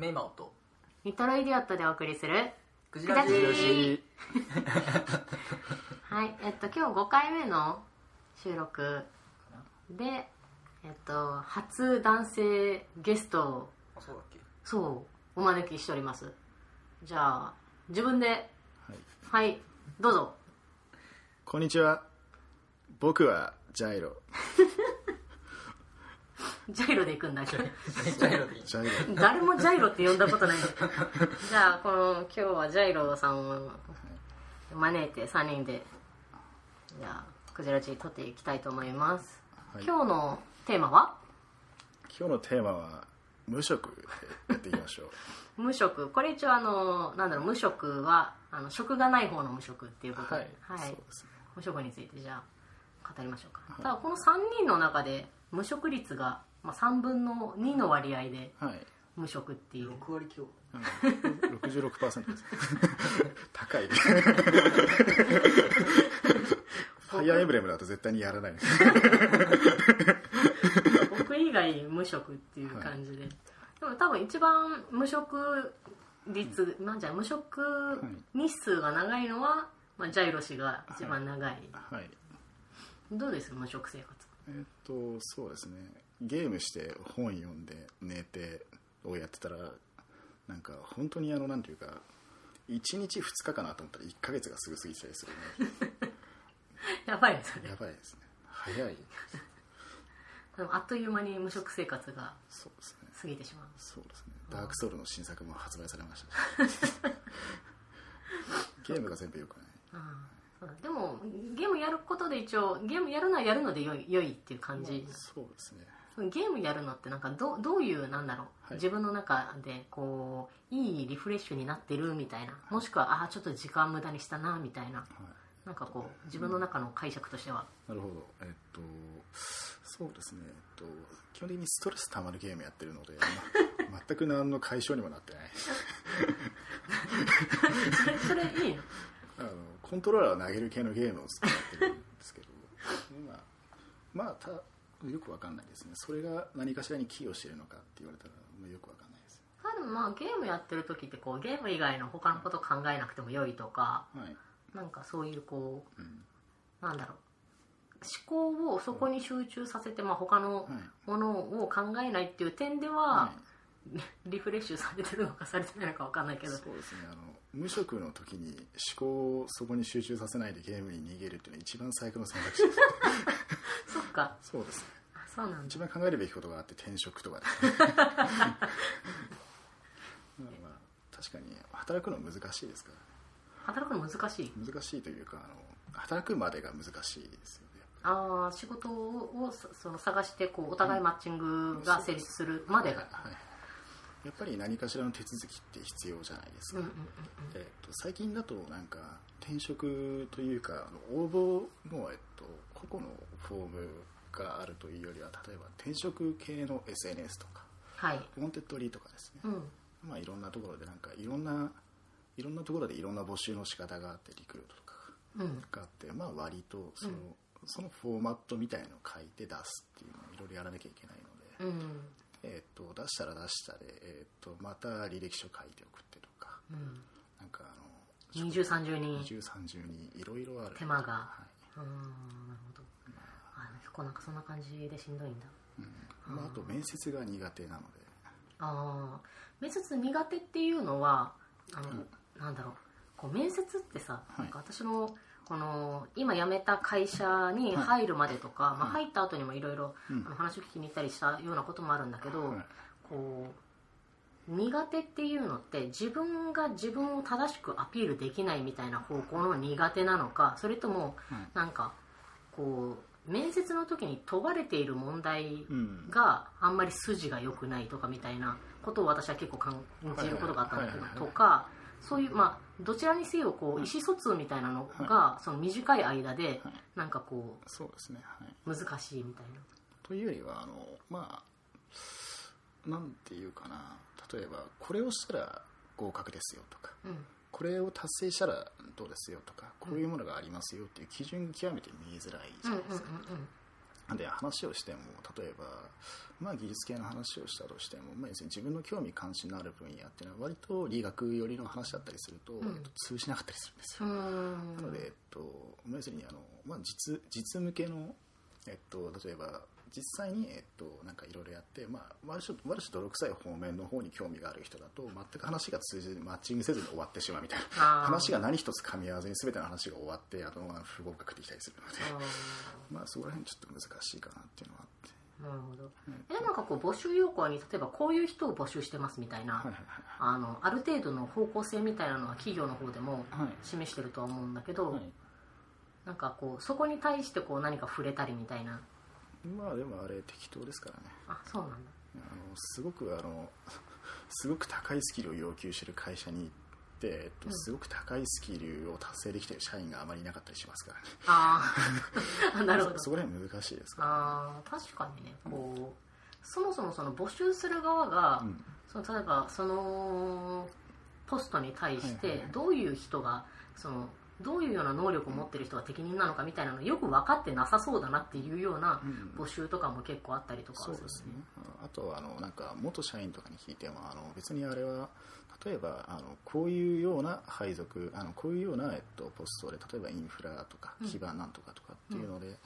メイマオとリトルイディオットでお送りするクジラジ。クジラジー。はいえっと今日5回目の収録でえっと初男性ゲストをあそうだっけ。そうお招きしております。じゃあ自分で。はい、はいどうぞ。こんにちは。僕はジャイロ ジャイロで行くんだけど誰もジャイロって呼んだことない。じゃあこの今日はジャイロさんを招いて3人でじゃあクジラジ撮っていきたいと思います、はい。今日のテーマは？今日のテーマは無職でやっていきましょう。無職。これ一応あのなんだろう無職はあの職がない方の無職っていうこと。で、はい、そうですね。無職についてじゃあ語りましょうか、ただこの3人の中で無職率が、まあ、3分の2の割合ではい。無職っていう。6割強。うん。66%です。高いファイアーエンブレムだと絶対にやらない。で す僕以外無職っていう感じで、でも多分一番無職率、まあじゃあ無職日数が長いのは、まあ、ジャイロ氏が一番長い、はい。どうです無職生活。えっとそうですねゲームして本読んで寝てをやってたらなんか本当にあのなんていうか1日2日かなと思ったら1ヶ月がすぐ過ぎてたりするね。やばいですよね。やばいですね。早い。でもあっという間に無職生活が過ぎてしまう。そうですね。ダークソウルの新作も発売されましたし。ゲームが全部よくない。でもゲームやることで一応ゲームやるのはやるので良い良いっていう感じ、そうですねゲームやるのってなんかどどういうなんだろう、はい。自分の中でこういいリフレッシュになってるみたいな。もしくはああちょっと時間無駄にしたなみたいな。はい。なんかこう自分の中の解釈としては、なるほど。えっとそうですね。えっと基本的にストレス溜まるゲームやってるので、ま 全く何の解消にもなってない。それいいの？あのコントローラーを投げる系のゲームを使ってるんですけどまあまあたよくわかんないですね。それが何かしらに寄与してるのかって言われたらまあよくわかんないです。あでもまあゲームやってる時ってこうゲーム以外の他のこと考えなくても良いとかはい、なんかそういうこううんなんだろう思考をそこに集中させて、まあ、他のはいものを考えないっていう点では、はリフレッシュされてるのかされてないのか分かんないけど。そうですね。あの無職の時に思考をそこに集中させないでゲームに逃げるっていうのは一番最悪の選択肢です。そっか。そうです。ねあそうなんだ。一番考えるべきことがあって転職とかですね。まあまあ確かに働くの難しいですから働くの難しい？難しいというかあの働くまでが難しいですよね。ああ仕事をそその探してこうお互いマッチングが成立するまでが、はいやっぱり何かしらの手続きって必要じゃないですか、うんうんうんえっと最近だとなんか転職というか応募の、えっと、個々のフォームがあるというよりは例えば転職系の SNS とかはい。ウォンテッドリーとかですね、うん。まあ、いろんなところでなんかいろんないろんなところでいろんな募集の仕方があってリクルートとかうん。があって、まあ、割とその,、そのフォーマットみたいのを書いて出すっていうのをいろいろやらなきゃいけないので、うんえー、と出したら出したで、えー、とまた履歴書書いて送ってとか。うんなんかあの二重三重に二重三重にいろいろある。手間が。はい。うんなるほど。あ。そこなんかそんな感じでしんどいんだ。うん。まあ、あと面接が苦手なので。ああ面接苦手っていうのはあの、なんだろう。こう面接ってさ、はい。なんか私のこの今辞めた会社に入るまでとか、まあ、入った後にもいろいろ話を聞きに行ったりしたようなこともあるんだけど、はい。こう苦手っていうのって自分が自分を正しくアピールできないみたいな方向の苦手なのかそれともはい。なんかこう面接の時に問われている問題うん。があんまり筋が良くないとかみたいなことを私は結構感じることがあったんだけどはいはいはい。とかそういうまあどちらにせよこう意思疎通みたいなのがその短い間ではい。なんかこそうですね、はい、う難しいみたいな。というよりはあのまあなんていうかな。例えばこれをしたら合格ですよとかうん。これを達成したらどうですよとかこういうものがありますよっていう基準極めて見えづらいじうんうんうんゃないで話をしても例えば、まあ、技術系の話をしたとしても、まあ、要するに自分の興味関心のある分野っていうのは割と理学寄りの話だったりすると、ん。えっと通じなかったりするんですうよ、ん。なので、えっとまあ、要するにあの、まあ、実実向けの、えっと、例えば実際に、えっと、なんかいろいろやって、まあ、ある種ある種泥臭い方面の方に興味がある人だと全く話が通じずマッチングせずに終わってしまうみたいな。話が何一つ噛み合わずに全ての話が終わってあの不合格できたりするので、あまあ、そこら辺ちょっと難しいかなっていうのはあって。ーなるほど。えなんかこう募集要項に例えばこういう人を募集してますみたいな、はいはい。あのある程度の方向性みたいなのは企業の方でもはい。示してるとは思うんだけど、はい。なんかこうそこに対してこう何か触れたりみたいなまあでもあれ適当ですからね。あそうなんだ。あのすごくあの すごく高いスキルを要求してる会社に行って、えっとうん。すごく高いスキルを達成できてる社員があまりいなかったりしますからね。あー。あなるほど。そそこら辺難しいですかあー確かにねこうそもそもその募集する側が、ら、うん。その例えばそのポストに対しはいはいはい。てどういう人がそのどういうような能力を持ってる人が適任なのかみたいなのよく分かってなさそうだなっていうようなうん。募集とかも結構あったりとかそうですね。ああとはあのなんか元社員とかに聞いてもあの別にあれは例えばあのこういうような配属あのこういうような、えっと、ポストで例えばインフラとかうん。基盤なんとかとかっていうので,、で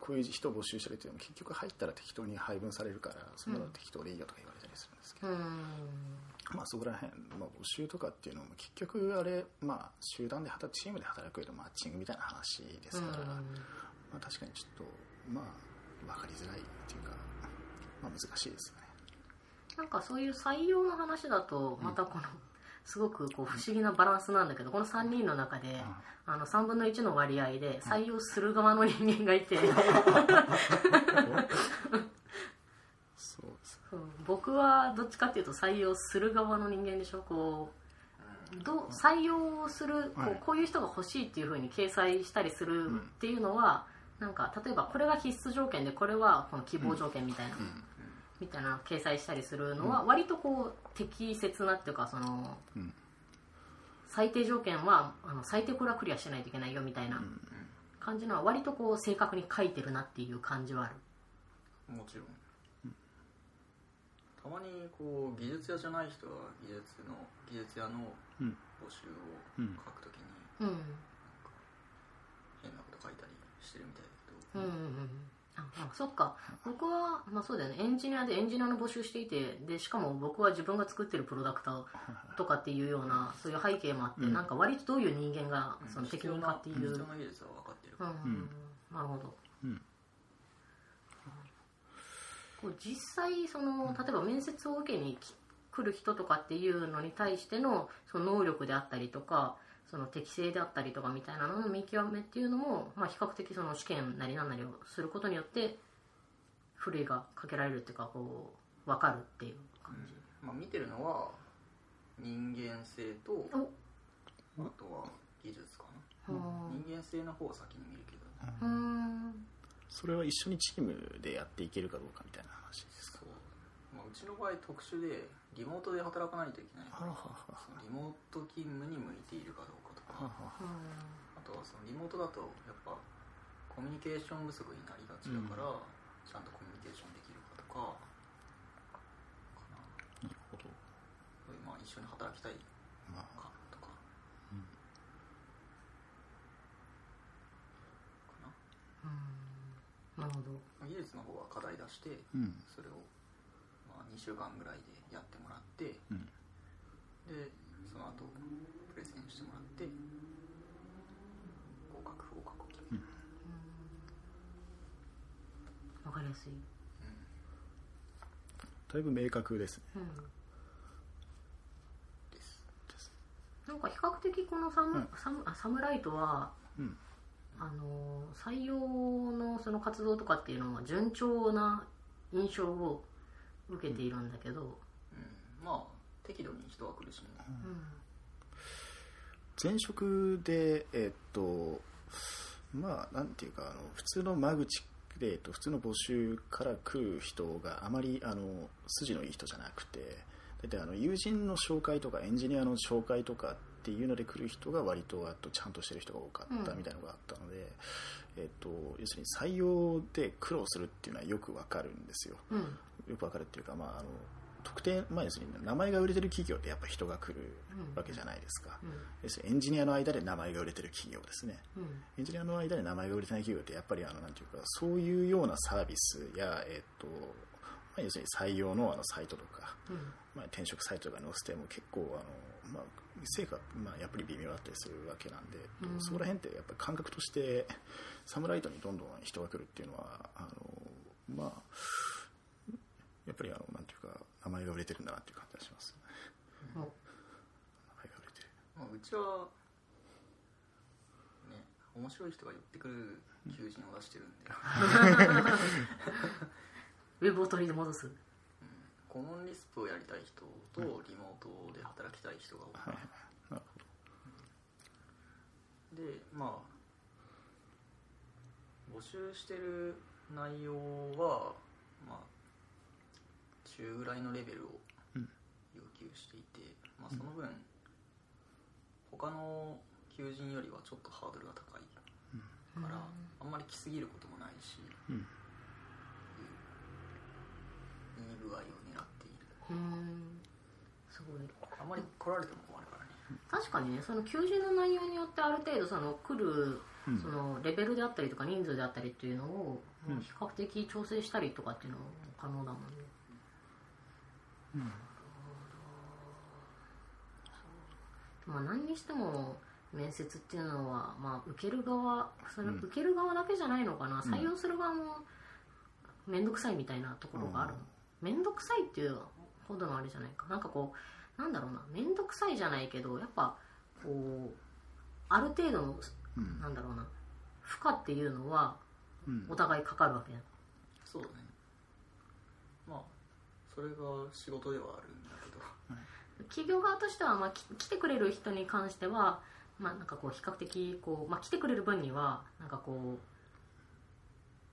こういう人を募集してるっていうのも結局入ったら適当に配分されるからそんなの適当でいいよとか言われたりするんですけど、うんまあ、そこら辺、まあ、募集とかっていうのも結局あれ、まあ、集団で働くチームで働く上でマッチングみたいな話ですから、まあ、確かにちょっとまあ分かりづらいっていうか、まあ、難しいですよね。なんかそういう採用の話だとまたこの、すごくこう不思議なバランスなんだけどこの3人の中で、あの3分の1の割合で採用する側の人間がいて、僕はどっちかっていうと採用する側の人間でしょ？こうどう採用するこはい。うこういう人が欲しいっていうふうに掲載したりするっていうのは、なんか例えばこれが必須条件でこれはこの希望条件みたいな、うん。みたいな掲載したりするのは割とこう適切なっていうかその、うん。最低条件はあの最低これはクリアしないといけないよみたいな感じのは割とこう正確に書いてるなっていう感じはある。もちろん、たまにこう技術屋じゃない人は技術の技術屋のうん。募集をうん書くときにうん。変なこと書いたりしてるみたいだけど、うんうんうん。ああそっか。僕は、まあ、そうだよね。エンジニアでエンジニアの募集していてでしかも僕は自分が作ってるプロダクト とかっていうようなそういう背景もあって、うん。なんか割とどういう人間がその適任かっていう、うん。必要な技術は分かってる、うん。なるほど、うんこう実際その例えば面接を受けにき来る人とかっていうのに対してのその能力であったりとかその適性であったりとかみたいなのの見極めっていうのも、まあ、比較的その試験なりなんなりをすることによってふるいがかけられるっていうかこう分かるっていう感じ、まあ、見てるのは人間性とお。あとは技術かな、うん人間性の方を先に見るけど、うーんそれは一緒にチームでやっていけるかどうかみたいな話ですか？まあ、うちの場合特殊でリモートで働かないといけない。からリモート勤務に向いているかどうかとか。はあとはそのリモートだとやっぱコミュニケーション不足になりがちだから、ちゃんとコミュニケーションできるかとか。かなあなるほど。まあ一緒に働きたいまあかとか、うんかな、るほど。まあ、技術の方は課題出してうん。それをまあ2週間ぐらいでやってもらってうん。でその後プレゼンしてもらって合格不合格を決める、分かりやすい、だいぶ明確ですね。うんですなんか比較的このサム,、はいサムあサムライトはうんあの採用のその活動とかっていうのは順調な印象を受けているんだけど、うん、まあ適度に人は来るしね、うん。前職でえっとまあなんていうかあの普通の間口で、えっと、普通の募集から来る人があまりあの筋のいい人じゃなくて大体あの友人の紹介とかエンジニアの紹介とかっっていうので来る人が割とあとちゃんとしてる人が多かったうんみたいなのがあったので、えっと要するに採用で苦労するっていうのはよくわかるんですよ。うん。よくわかるっていうか、まあ、あの特定、まあ、要するに名前が売れてる企業ってやっぱ人が来るわけじゃないですか、うん。要するにエンジニアの間で名前が売れてる企業ですね。うん。エンジニアの間で名前が売れてない企業ってやっぱりあのなんていうかそういうようなサービスや、えっとまあ、要するに採用のあのサイトとか、うん。まあ、転職サイトとか載せても結構あの、まあ、成果、まあ、やっぱり微妙だったりするわけなんで、うん。そこら辺ってやっぱり感覚としてサムライトにどんどん人が来るっていうのはあの、まあ、やっぱりあのなんていうか名前が売れてるんだなっていう感じがします、うん。名前が売れてる。まあ、うちはね面白い人が寄ってくる求人を出してるんで、ウェブを取り戻すコモンリスプをやりたい人とリモートで働きたい人が多い、はいなるでまあ募集してる内容はまあ中ぐらいのレベルをうん。要求していて、まあ、その分、他の求人よりはちょっとハードルが高いから、あんまり来すぎることもないし、うんいい具合を狙っているうんすごいあんまり来られても困るからね。確かにねその求人の内容によってある程度その来るうん。そのレベルであったりとか人数であったりっていうのをうん。比較的調整したりとかっていうのも可能だもんね。まあ何にしても面接っていうのは、まあ、受ける側それうん。受ける側だけじゃないのかな、うん。採用する側も面倒くさいみたいなところがある面倒くさいっていうほどのあれじゃないか。なんかこうなんだろうな面倒くさいじゃないけどやっぱこうある程度のうん。なんだろうな負荷っていうのはうん。お互いかかるわけそうだね。まあそれが仕事ではあるんだけど。企業側としては、まあ、き来てくれる人に関しては、まあ、なんかこう比較的こう、まあ、来てくれる分にはなんかこ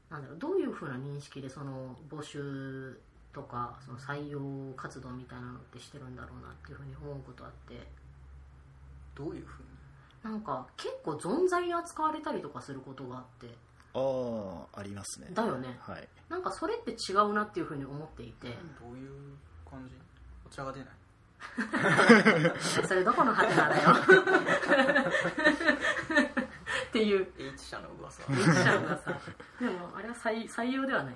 うなんだろうどういうふうな認識でその募集とかその採用活動みたいなのってしてるんだろうなっていうふうに思うことあって。どういうふうに？なんか結構存在に扱われたりとかすることがあって。ああありますね。だよね。はい。なんかそれって違うなっていうふうに思っていて。どういう感じ？お茶が出ない？それどこのハテナだよ。っていう。H 社の噂。言っちゃうがさでもあれは採採用ではない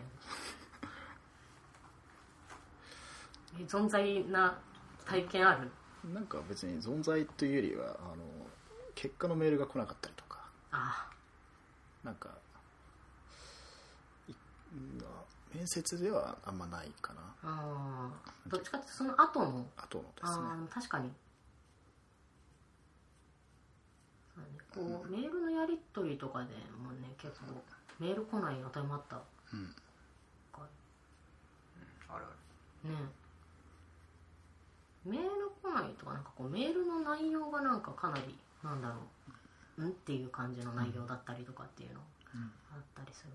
え存在な体験あるなんか別に存在というよりはあの結果のメールが来なかったりとかあなんかい面接ではあんまないかなああどっちかってその後のあとのですね確かにそうねこうメールのやり取りとかでもね結構メール来ない当たり前あったうんあるあるねメール来ないとかなんかこうメールの内容がなんかかなりなんだろううんっていう感じの内容だったりとかっていうのうん。あったりする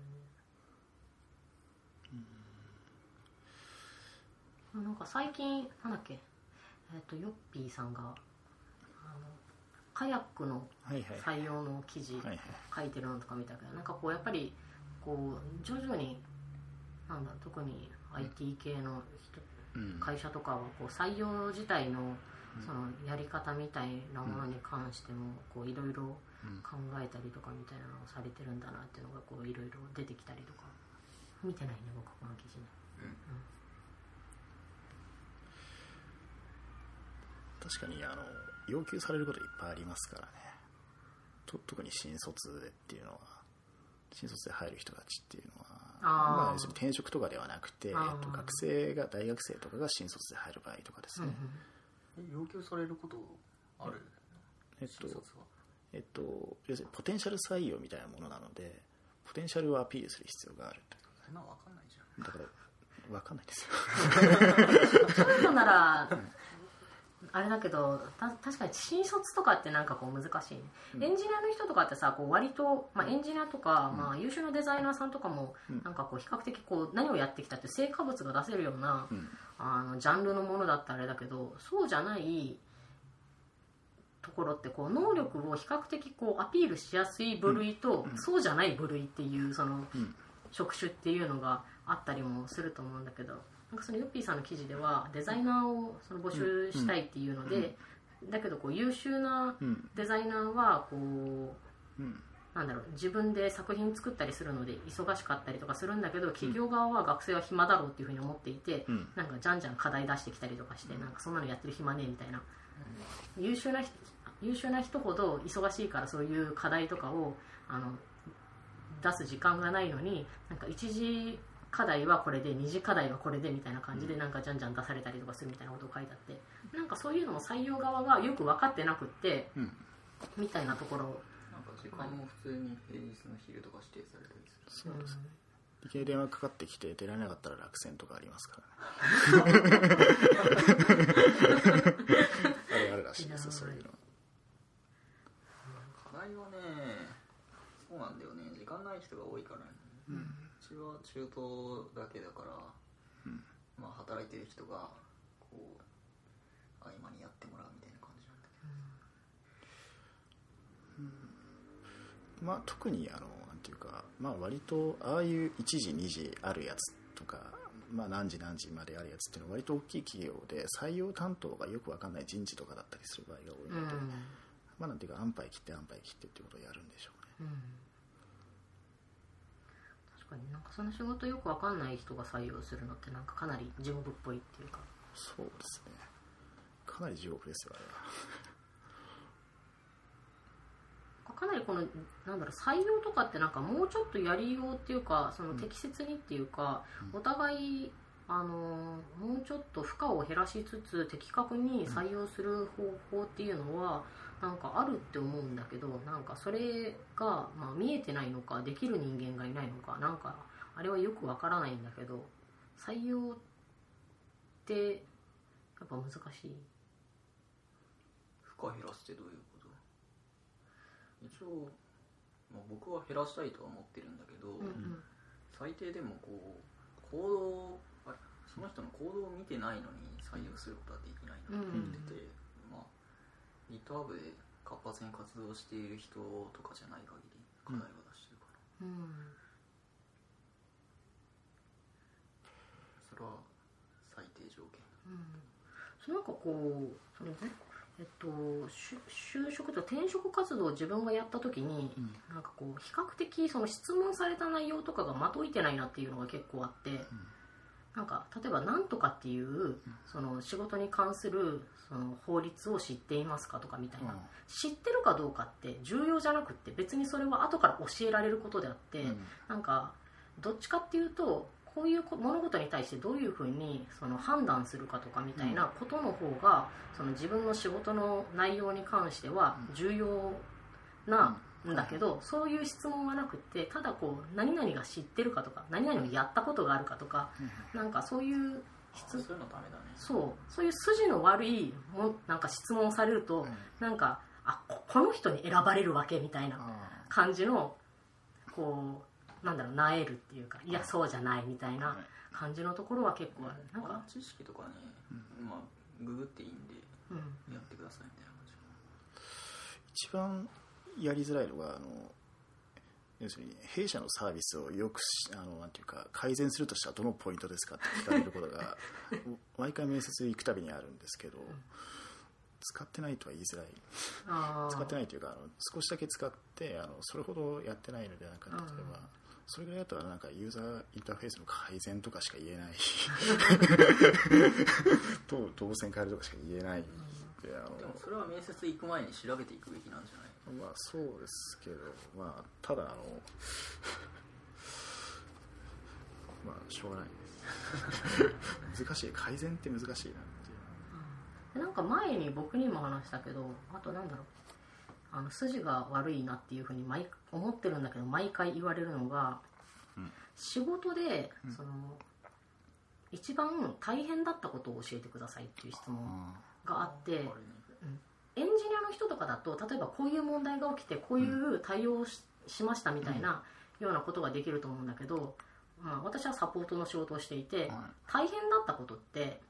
ね、なんか最近なんだっけ？えっ、とヨッピーさんがあのカヤックの採用の記事書いてるのとか見たけどなんかこうやっぱりこう徐々になんだ特に IT 系の人うん会社とかはこう採用自体のそのやり方みたいなものに関してもこういろいろうん。考えたりとかみたいなのをされてるんだなっていうのがこういろいろ出てきたりとか。見てないね僕この記事ね。確かにあの要求されることいっぱいありますからね。と特に新卒でっていうのは新卒で入る人たちっていうのはまあ、要するに転職とかではなくて、えっと、学生が大学生とかが新卒で入る場合とかですね、るえ要求されることある？えっと新卒は？えっと、要するにポテンシャル採用みたいなものなのでポテンシャルをアピールする必要があるというそんなわかんないじゃん。だから分かんないですよ。そういうのならあれだけどた確かに新卒とかってなんかこう難しいね、エンジニアの人とかってさこう割と、まあ、エンジニアとか、まあ、優秀なデザイナーさんとかも、うん。なんかこう比較的こう何をやってきたって成果物が出せるような、うん。あのジャンルのものだったらあれだけどそうじゃないところってこう能力を比較的こうアピールしやすい部類と、そうじゃない部類っていうそのうん。職種っていうのがあったりもすると思うんだけどなんかそのヨッピーさんの記事ではデザイナーをその募集したいっていうので、だけどこう優秀なうん。デザイナーはこううん。なんだろう自分で作品作ったりするので忙しかったりとかするんだけど企業側は学生は暇だろうっていうふうに思っていて、うん。なんかじゃんじゃん課題出してきたりとかして、なんかそんなのやってる暇ねえみたいな、優秀な人優秀な人ほど忙しいからそういう課題とかをあの出す時間がないのになんか一次課題はこれで二次課題はこれでみたいな感じでなんかじゃんじゃん出されたりとかするみたいなことを書いてあってなんかそういうのも採用側がよく分かってなくってうん。みたいなところ。なんか時間も普通に平日の昼とか指定されたりするそうです。ねいきなり電話かかってきて出られなかったら落選とかありますからね。あれあるらしいですよそういうの。課題はねそうなんだよね。時間ない人が多いからね、うちは中東だけだから、まあ働いてる人がこう合間にやってもらうみたいな感じなんだけまあ特にあのなんていうかまあ割とああいう1時2時あるやつとかまあ何時何時まであるやつっていうのは割と大きい企業で採用担当がよくわかんない人事とかだったりする場合が多いので、うん。まあなんていうか安牌切って安牌切ってっていうことをやるんでしょうね。うん。確かに。なんかその仕事よくわかんない人が採用するのってなんかかなり地獄っぽいっていうか。そうですね。かなり地獄ですよあれは。かなりこのなんだろう採用とかってなんかもうちょっとやりようっていうかその適切にっていうか、お互いあのもうちょっと負荷を減らしつつ的確に採用する方法っていうのはなんかあるって思うんだけどなんかそれが、まあ、見えてないのかできる人間がいないのかなんかあれはよくわからないんだけど採用ってやっぱ難しい。負荷減らすってどういうこと？一応、まあ、僕は減らしたいとは思ってるんだけど、うんうん。最低でもこう行動あその人の行動を見てないのに採用することはできないなと思ってて、まあ GitHub で活発に活動している人とかじゃない限り課題は出してるから、うん。それは最低条件そうなんかこうそのねえっと、就就職と転職活動を自分がやった時に、なんかこう比較的その質問された内容とかがまといてないなっていうのが結構あって、なんか例えば「なんとか」っていうその仕事に関するその法律を知っていますかとかみたいな、うん。知ってるかどうかって重要じゃなくって別にそれは後から教えられることであって、うん。なんかどっちかっていうとこういうこ物事に対してどういうふうにその判断するかとかみたいなことの方が、その自分の仕事の内容に関しては重要なんだけど、そういう質問はなくってただこう何々が知ってるかとか何々をやったことがあるかとか、なんかそういう質そういうのダメだね。そうそういう筋の悪いもなんか質問をされると、うん。なんかあここの人に選ばれるわけみたいなあ感じのこうなんだろうなえるっていうかいやそうじゃないみたいな感じのところは結構ある。なんこのか、知識とかね、まあググっていいんでうん、やってくださいみたいな感じ。一番やりづらいのがあの要するに弊社のサービスをよくしあのなんていうか改善するとしたらどのポイントですかって聞かれることが 毎回面接行くたびにあるんですけど使ってないとは言いづらい。使ってないというかあの少しだけ使ってあのそれほどやってないのでなんか例えばそれぐらいだったらなんかユーザーインターフェースの改善とかしか言えない。と動線変えるとかしか言えない。であのでもそれは面接行く前に調べていくべきなんじゃない？まあそうですけどまあただあの まあしょうがない。で す難しい。改善って難しいなっていう。でなんか前に僕にも話したけどあとなんだろう。あの筋が悪いなっていうふうに毎思ってるんだけど毎回言われるのが、うん。仕事で、その一番大変だったことを教えてくださいっていう質問があって、あれねエンジニアの人とかだと例えばこういう問題が起きてこういう対応をし,、しましたみたいなようなことができると思うんだけど、まあ、私はサポートの仕事をしていて、は大変だったことって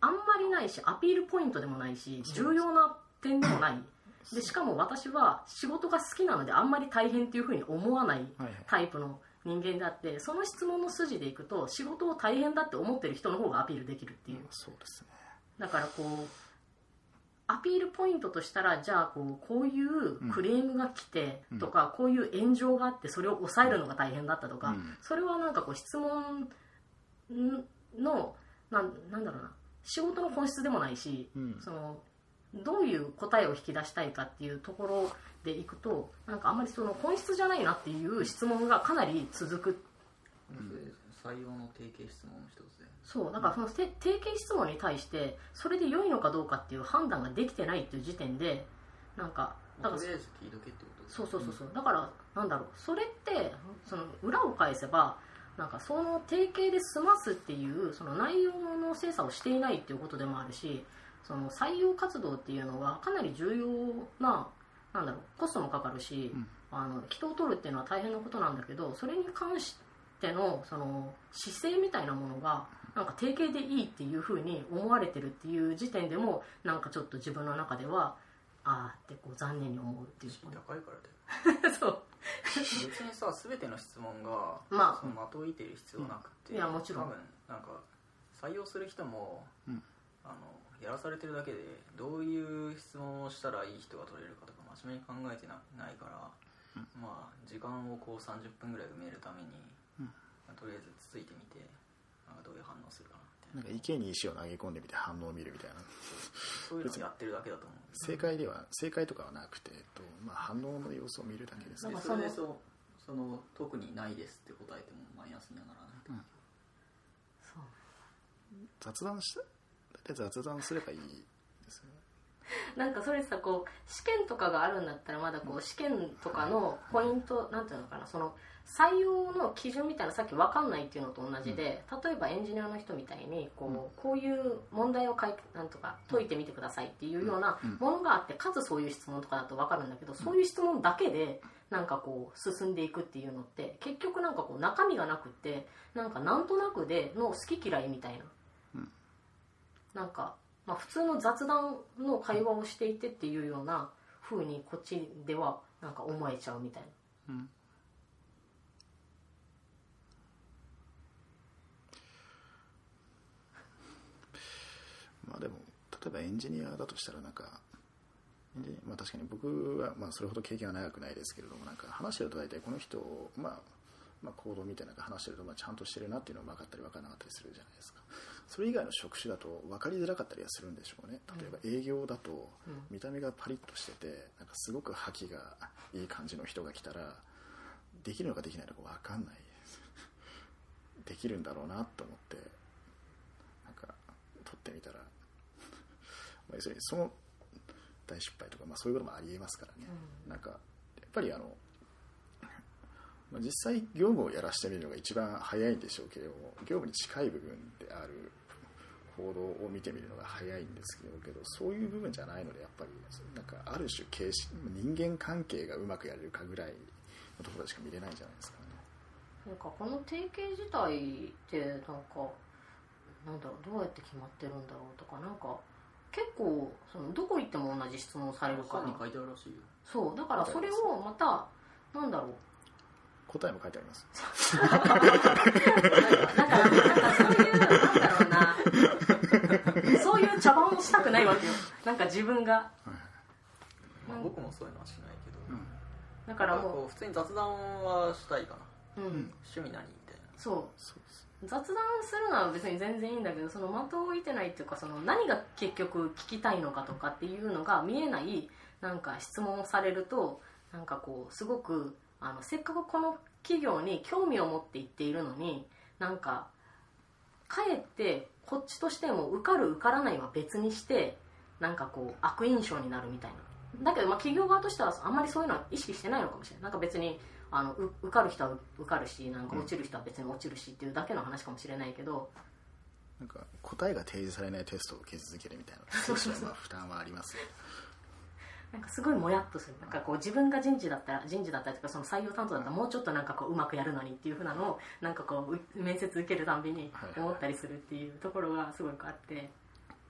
あんまりないしアピールポイントでもないし重要な点でもない。でしかも私は仕事が好きなのであんまり大変っていうふうに思わないタイプの人間であってその質問の筋でいくと仕事を大変だって思ってる人の方がアピールできるっていう。そうですね。だからこうアピールポイントとしたらじゃあこうこういうクレームが来てとか、こういう炎上があってそれを抑えるのが大変だったとか、うん。それはなんかこう質問のなんなんだろうな仕事の本質でもないし、うん。そのどういう答えを引き出したいかっていうところでいくとなんかあんまりその本質じゃないなっていう質問がかなり続く採用の定型質問の一つで。そうだからそのて定型質問に対してそれで良いのかどうかっていう判断ができてないっていう時点でなんかだからとりあえず聞いとけってことそうそうそうそう。だからなんだろう。それってその裏を返せばなんかその定型で済ますっていうその内容の精査をしていないっていうことでもあるしその採用活動っていうのはかなり重要ななんだろうコストもかかるし、うん。あの人を取るっていうのは大変なことなんだけどそれに関してのその姿勢みたいなものがなんか定型でいいっていうふうに思われてるっていう時点でもなんかちょっと自分の中ではああってこう残念に思うっていう高いからだよ そう。別にさ全ての質問が、まあ。その的を射てる必要なくて、うん。いやもちろん。多分なんか採用する人も、うん。あのやらされてるだけでどういう質問をしたらいい人が取れるかとか真面目に考えてなないから、まあ時間をこう30分ぐらい埋めるために、うんまあとりあえずつついてみてなんかどういう反応するかなみたいななんか池に石を投げ込んでみて反応を見るみたいな。そういうのをやってるだけだと思う正解では正解とかはなくて、えっとまあ、反応の様子を見るだけです。ねなんかそれでそうその特にないですって答えてもマイナスにはならないうそう。雑談した？大体雑談すればいいですよね。なんかそれさこう試験とかがあるんだったらまだこう試験とかのポイントなんていうのかなその採用の基準みたいなさっき分かんないっていうのと同じで、例えばエンジニアの人みたいにこう,、こういう問題を解なんとか解いてみてくださいっていうようなものがあってかつそういう質問とかだと分かるんだけど、そういう質問だけでなんかこう進んでいくっていうのって結局なんかこう中身がなくってなんかなんとなくでの好き嫌いみたいな、うん。なんか、まあ、普通の雑談の会話をしていてっていうような風にこっちではなんか思えちゃうみたいな。うんまあでも例えばエンジニアだとしたらなんかまあ確かに僕はまあそれほど経験は長くないですけれどもなんか話してると大体この人まあまあ行動みたいなのが話してるとまあちゃんとしてるなっていうのが分かったり分からなかったりするじゃないですか。それ以外の職種だと分かりづらかったりはするんでしょうね。例えば営業だと見た目がパリッとしててなんかすごく覇気がいい感じの人が来たらできるのかできないのか分かんない。できるんだろうなと思って撮ってみたら、まあ、要するにその大失敗とか、まあ、そういうこともありえますからね、なんかやっぱりあの、まあ、実際業務をやらせてみるのが一番早いんでしょうけれども業務に近い部分である行動を見てみるのが早いんですけどけどそういう部分じゃないのでやっぱりなんかある種形式人間関係がうまくやれるかぐらいのところでしか見れないんじゃないですかね。なんかこの定型自体ってなんかなんだろうどうやって決まってるんだろうとかなんか結構そのどこ行っても同じ質問されるから。書いてあるらしいよ。そうだからそれをまたなんだろう。答えも書いてあります。だからなんかそういうなんだろうな。そういう茶番をしたくないわけよ。なんか自分が。まあ、僕もそういうのはしないけど、だからもう普通に雑談はしたいかな。う、うん、趣味何みたいな。そう。そうです。雑談するのは別に全然いいんだけどその的を置いてないっていうかその何が結局聞きたいのかとかっていうのが見えないなんか質問をされるとなんかこうすごくあのせっかくこの企業に興味を持っていっているのになんかかえってこっちとしても受かる受からないは別にしてなんかこう悪印象になるみたいな。だけどまあ企業側としてはあんまりそういうのは意識してないのかもしれない。なんか別にあのう受かる人は受かるしなんか落ちる人は別に落ちるしっていうだけの話かもしれないけど、なんか答えが提示されないテストを受け続けるみたいなそうそうそうまあ負担はありますよ。なんかすごいもやっとする。なんかこう自分が人事だったら人事だったりとかその採用担当だったらもうちょっとなんかこううまくやるのにっていうふうなのをなんかこうう面接受けるたんびにはい。はい思ったりするっていうところがすごくあって。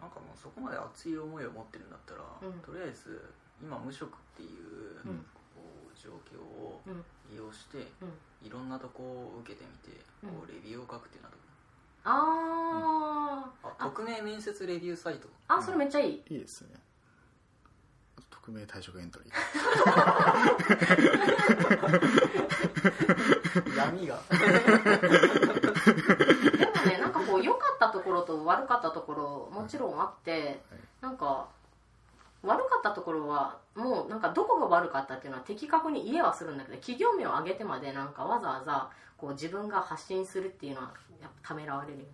なんかもうそこまで熱い思いを持ってるんだったら、うん。とりあえず今無職っていう,、うん。こう状況をうん利用して、うん。いろんなとこを受けてみて、こううレビューを書くっていうのはどう？あー。あ匿名面接レビューサイト。あそれめっちゃいい。いいですね。匿名退職エントリー。闇が。でもねなんかこう良かったところと悪かったところもちろんあってなんか悪かったところはもうなんかどこが悪かったっていうのは的確に言えはするんだけど企業名を挙げてまでなんかわざわざこう自分が発信するっていうのはやっぱためらわれるよね。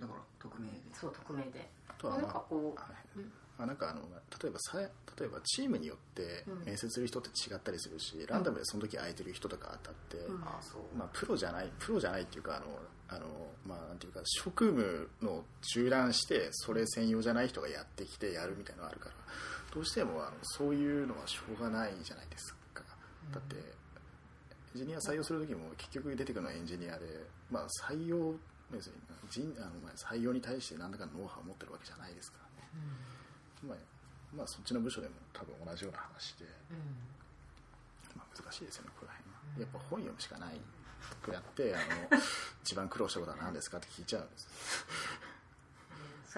だから匿名で。そう匿名で。あとはなんまあかこうはいあなんかあの例えばさ例えばチームによってうん。面接する人って違ったりするし、ランダムでその時空いてる人とか当たって、うん。まあ、プロじゃないプロじゃないっていうかあのあの、まあ、なんていうか職務の中断してそれ専用じゃない人がやってきてやるみたいなのがあるからどうしてもあのそういうのはしょうがないじゃないですか。だってエンジニア採用する時も結局出てくるのはエンジニアで、まあ、採用別に人あのまあ採用に対して何らかのノウハウを持ってるわけじゃないですからね、まあまあ、そっちの部署でも多分同じような話で、まあ、難しいですよねここら辺は。やっぱ本読むしかない。とやってあの 一番苦労したことは何ですかって聞いちゃうんです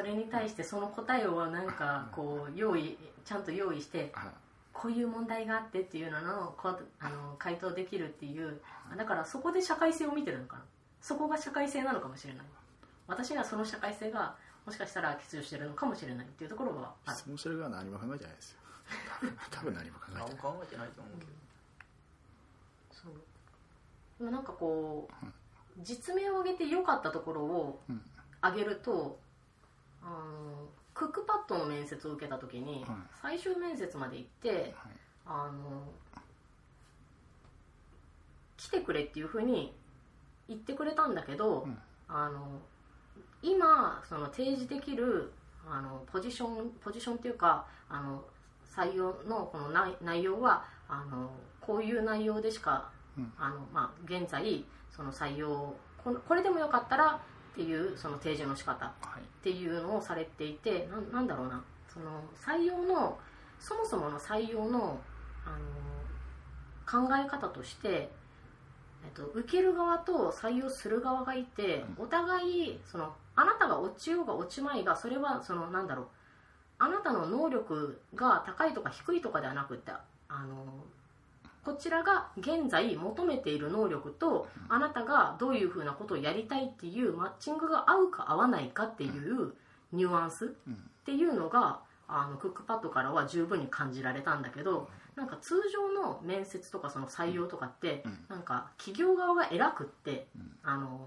それに対してその答えをなんかこう用意ちゃんと用意してはい。こういう問題があってっていうののこうあの回答できるっていうだからそこで社会性を見てるのかな。そこが社会性なのかもしれない。私にはその社会性がもしかしたら欠如してるのかもしれないっていうところがある。質問してる側は何も考えてないですよ。多 分多分何も考えてない。何も考えてないと思うけど、そう。でもなんかこう実名を挙げて良かったところをうん。挙げるとあのクックパッドの面接を受けた時にはい。最終面接まで行ってはい。あの来てくれっていうふうに言ってくれたんだけど、うん。あの今その提示できるあのポジションポジションっていうかあの採用のこの内内容はあのこういう内容でしか、うん。あのまあ、現在その採用このこれでもよかったらっていうその提示の仕方はい。っていうのをされていてなんなんだろうな。その採用のそもそもの採用のあの考え方として、えっと、受ける側と採用する側がいてお互いそのあなたが落ちようが落ちまいがそれはそのなんだろう。あなたの能力が高いとか低いとかではなくてあのこちらが現在求めている能力とあなたがどういうふうなことをやりたいっていうマッチングが合うか合わないかっていうニュアンスっうん。ていうのがあのクックパッドからは十分に感じられたんだけどなんか通常の面接とかその採用とかってうん。なんか企業側が偉くってうん。あの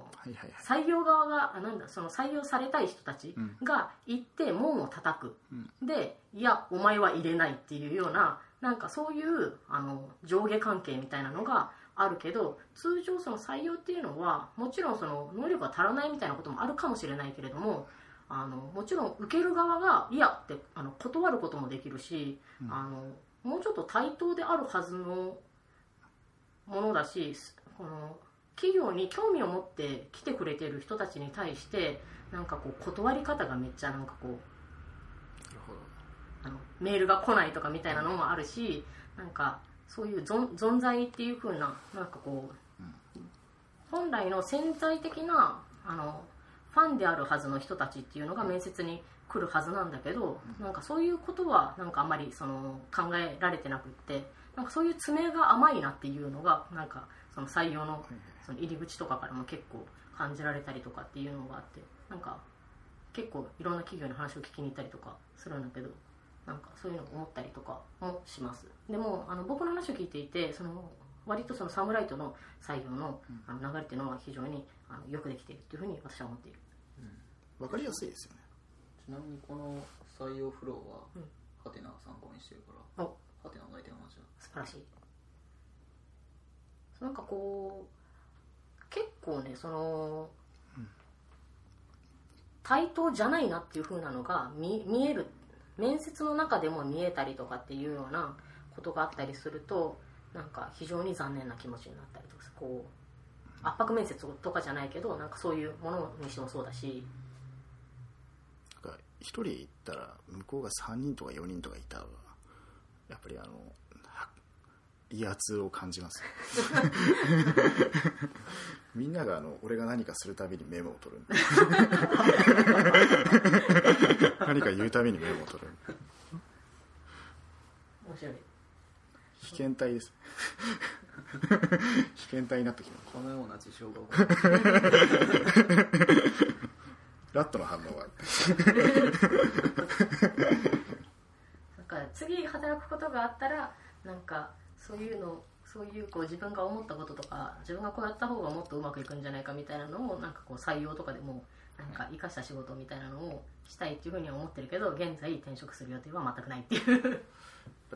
採用側があなんだその採用されたい人たちうん。が行って門を叩く、うん。でいやお前は入れないっていうようななんかそういうあの上下関係みたいなのがあるけど通常その採用っていうのはもちろんその能力が足らないみたいなこともあるかもしれないけれどもあのもちろん受ける側がいやってあの断ることもできるし、うん。あのもうちょっと対等であるはずのものだしこの企業に興味を持って来てくれてる人たちに対してなんかこう断り方がめっちゃなんかこうあのメールが来ないとかみたいなのもあるしなんかそういう存在っていう風ななんかこう、本来の潜在的なあのファンであるはずの人たちっていうのが面接に来るはずなんだけど、なんかそういうことはなんかあんまりその考えられてなくってなんかそういう爪が甘いなっていうのがなんかその採用のその入り口とかからも結構感じられたりとかっていうのがあってなんか結構いろんな企業に話を聞きに行ったりとかするんだけど。なんかそういうのを思ったりとかもします。でもあの僕の話を聞いていてその割とそのサムライトの採用のあの流れっていうのは非常にあのよくできているというふうに私は思っている。わかりやすいですよね。ちなみにこの採用フローはうん。ハテナが参考にしてるからお。ハテナが大体同じ。だ素晴らしい。なんかこう結構ねその、対等じゃないなっていう風なのが見見える面接の中でも見えたりとかっていうようなことがあったりするとなんか非常に残念な気持ちになったりとかこう圧迫面接とかじゃないけどなんかそういうものにしてもそうだし。1人行ったら向こうが3人とか4人とかいたらやっぱりあの威圧を感じます。みんながあの俺が何かするたびにメモを取る。何か言うたびにメモを取る。面白い。被験体です。被験体になってきます。このような事象が起こる。ラットの反応は。なんか次働くことがあったらなんかそういうのそういうこう自分が思ったこととか自分がこうやった方がもっとうまくいくんじゃないかみたいなのをなんかこう採用とかでもなんか生かした仕事みたいなのをしたいっていうふうには思ってるけど現在転職する予定は全くないっていう。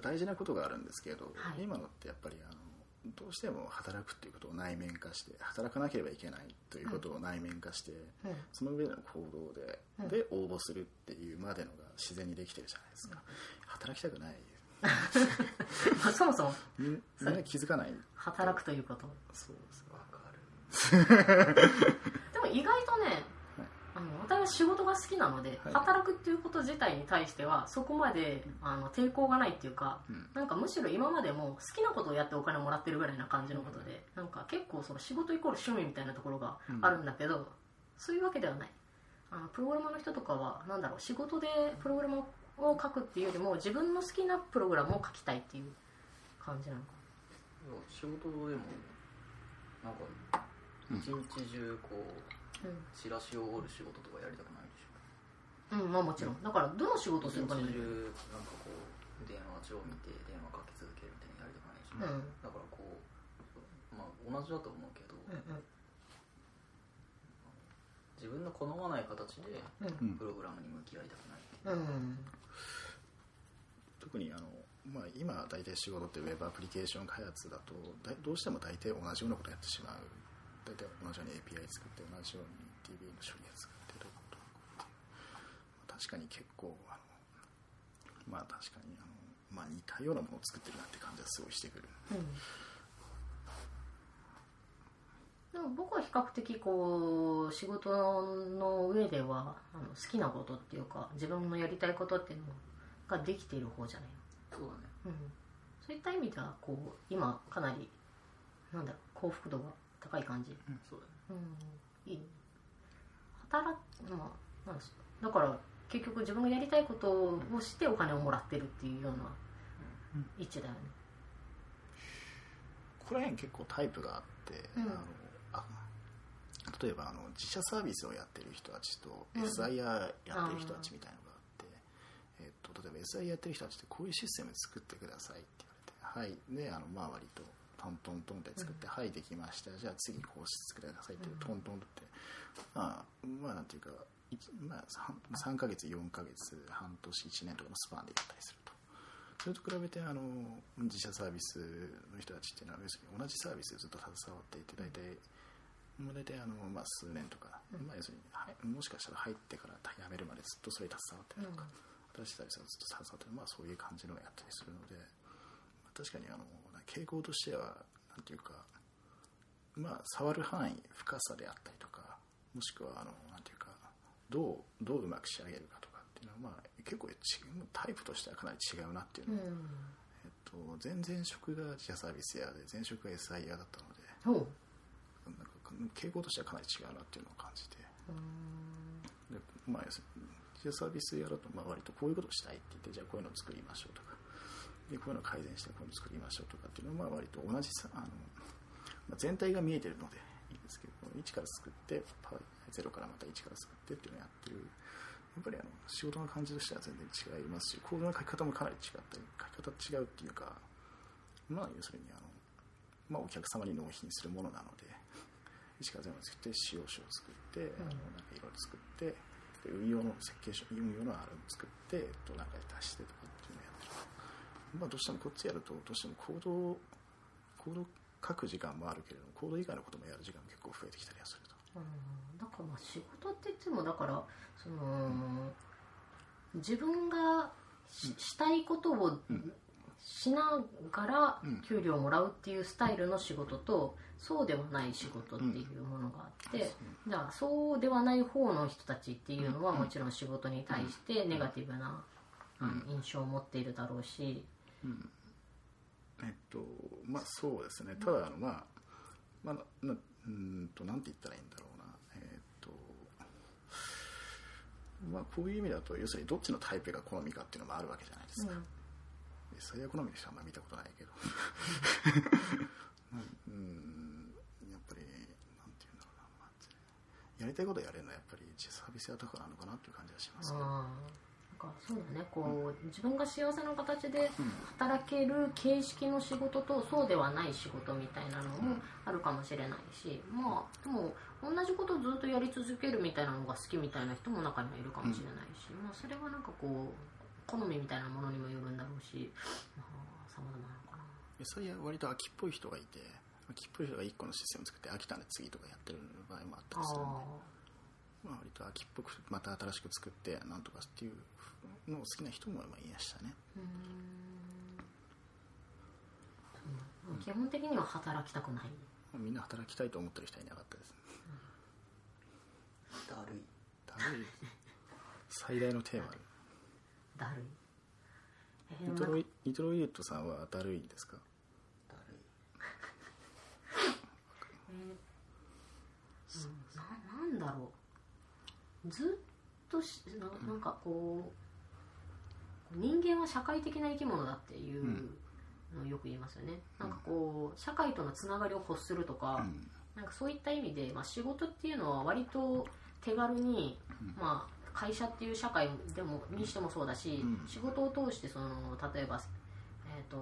大事なことがあるんですけど、はい。今のってやっぱりあのどうしても働くっていうことを内面化して働かなければいけないということを内面化して、うん。その上での行動で,、うん。で応募するっていうまでのが自然にできてるじゃないですか、働きたくない まあそもそも。みんみんな気づかない。働くということ。そうですわかる。でも意外とねあの私は仕事が好きなので、はい。働くっていうこと自体に対してはそこまであの抵抗がないっていうか、うん。なんかむしろ今までも好きなことをやってお金もらってるぐらいな感じのことで、なんか結構その仕事イコール趣味みたいなところがあるんだけど、そういうわけではない。あのプログラマーの人とかはなんだろう仕事でプログラムを書くっていうよりも自分の好きなプログラムを書きたいっていう感じなのか仕事でもなん。か一日中こうなチラシを折る仕事とかやりたくないでしうん、うん、まあもちろんだからどの仕事をょ一日中するかによるなんかこう電話帳を見て電話かけ続けるみたいにやりたくないでしょ、うんだからこうまあ同じだと思うけど、うん。うん。自分の好まない形でうん。うん。プログラムに向き合いたくないっていう。うん特にあの、まあ、今大体仕事ってウェブアプリケーション開発だとだどうしても大体同じようなことやってしまう。大体同じように API 作って同じように DB の処理を作ってどうこうどうこうって。いう確かに結構あのまあ確かにあの、まあ、似たようなものを作ってるなって感じはすごいしてくる。うん。でも僕は比較的こう仕事の上ではあの好きなことっていうか自分のやりたいことっていうのができている方じゃないそうだね。うん、そういった意味ではこう今かなりなんだろう幸福度が高い感じ、そうだね。うん、いい。ね働くまあなんです。だから結局自分がやりたいことをしてお金をもらってるっていうような位置だよね。ここら辺結構タイプがあって、うん。あのあ例えばあの自社サービスをやってる人たちとうん。SIR やってる人たちみたいなの例えば SIR やってる人たちってこういうシステム作ってくださいって言われてはい。であのまあ割とトントントンって作って、はい。できました。じゃあ次こうしてくださいって、うんトントンってまあまあなんていうかいまあ、3, 3ヶ月4ヶ月半年1年とかのスパンでやったりすると。それと比べてあの自社サービスの人たちっていうのは要するに同じサービスでずっと携わっていて大体もう大体あの、まあ、数年とか、まあ、要するにはいもしかしたら入ってから辞めるまでずっとそれに携わってるとか、新しいサービスがずっと携わってる、まあ、そういう感じのをやったりするので、まあ確かにあの傾向としてはなんていうかまあ触る範囲深さであったりとかもしくはあのなんていうかどうどううまく仕上げるかとかっていうのは、まあ、結構ちタイプとしてはかなり違うなっていうのを、うん。えっと、前々職が自社サービス屋で前職が SIR だったので傾向としてはかなり違うなっていうのを感じて。うん。で、まあ、要するに自社サービス屋だとまあ割とこういうことをしたいって言ってじゃあこういうのを作りましょうとかでこういうのを改善してこういうのを作りましょうとかっていうのはまあ割と同じさあの、まあ、全体が見えてるのでいいんですけど一から作ってパゼロからまた一から作ってっていうのをやってる。やっぱりあの仕事の感じとしては全然違いますしコードの書き方もかなり違ったり書き方違うっていうかまあ要するにあの、まあ、お客様に納品するものなので一から全部作って使用書を作って、あのなんかいろいろ作ってで運用の設計書運用のあれを作って、と、なんか足してとかっていうのをやってる。まあどうしてもこっちやるとどうしてもコードをコード書く時間もあるけれどもコード以外のこともやる時間も結構増えてきたりはすると。うん。だからまあ仕事って言ってもだからその自分がししたいことをしながらうん。給料をもらうっていうスタイルの仕事とそうではない仕事っていうものがあってじゃあそうではない方の人たちっていうのはもちろん仕事に対してネガティブな印象を持っているだろうし。えっとまあそうですね。ただあのまあまあなうんとなんて言ったらいいんだろうな。えっとまあこういう意味だと要するにどっちのタイプが好みかっていうのもあるわけじゃないですか、最悪好みの人はあんまり見たことないけど。うんやっぱりなんていうんだろうな、まあ、やりたいことやれるのはやっぱりサービスや高なのかなっていう感じがしますけど。あーなんかそうだねこう、自分が幸せな形で働ける形式の仕事とそうではない仕事みたいなのもあるかもしれないしまあでも同じことをずっとやり続けるみたいなのが好きみたいな人も中にはいるかもしれないし、まあ、それはなんかこう好みみたいなものにもよるんだろうしまあ様々なのかなでそれは割と秋っぽい人がいて秋っぽい人が1個のシステム作って飽きたんで次とかやってる場合もあったりするんで。あまあ、割と秋っぽくまた新しく作ってなんとかっていうのを好きな人もまあいましたね。ーうーん基本的には働きたくない。みんな働きたいと思ってる人はいなかったです。だるい。だるい。最大のテーマだるい。えーニトロイニトロイエットさんはだるいんですか？だるい。ななんだろう。ずっとしななんかこう人間は社会的な生き物だっていうのをよく言いますよね、なんかこう社会とのつながりを欲するとか、うん。なんかそういった意味で、まあ、仕事っていうのは割と手軽に、まあ、会社っていう社会でもにしてもそうだし、うん。仕事を通してその例えば、えー、と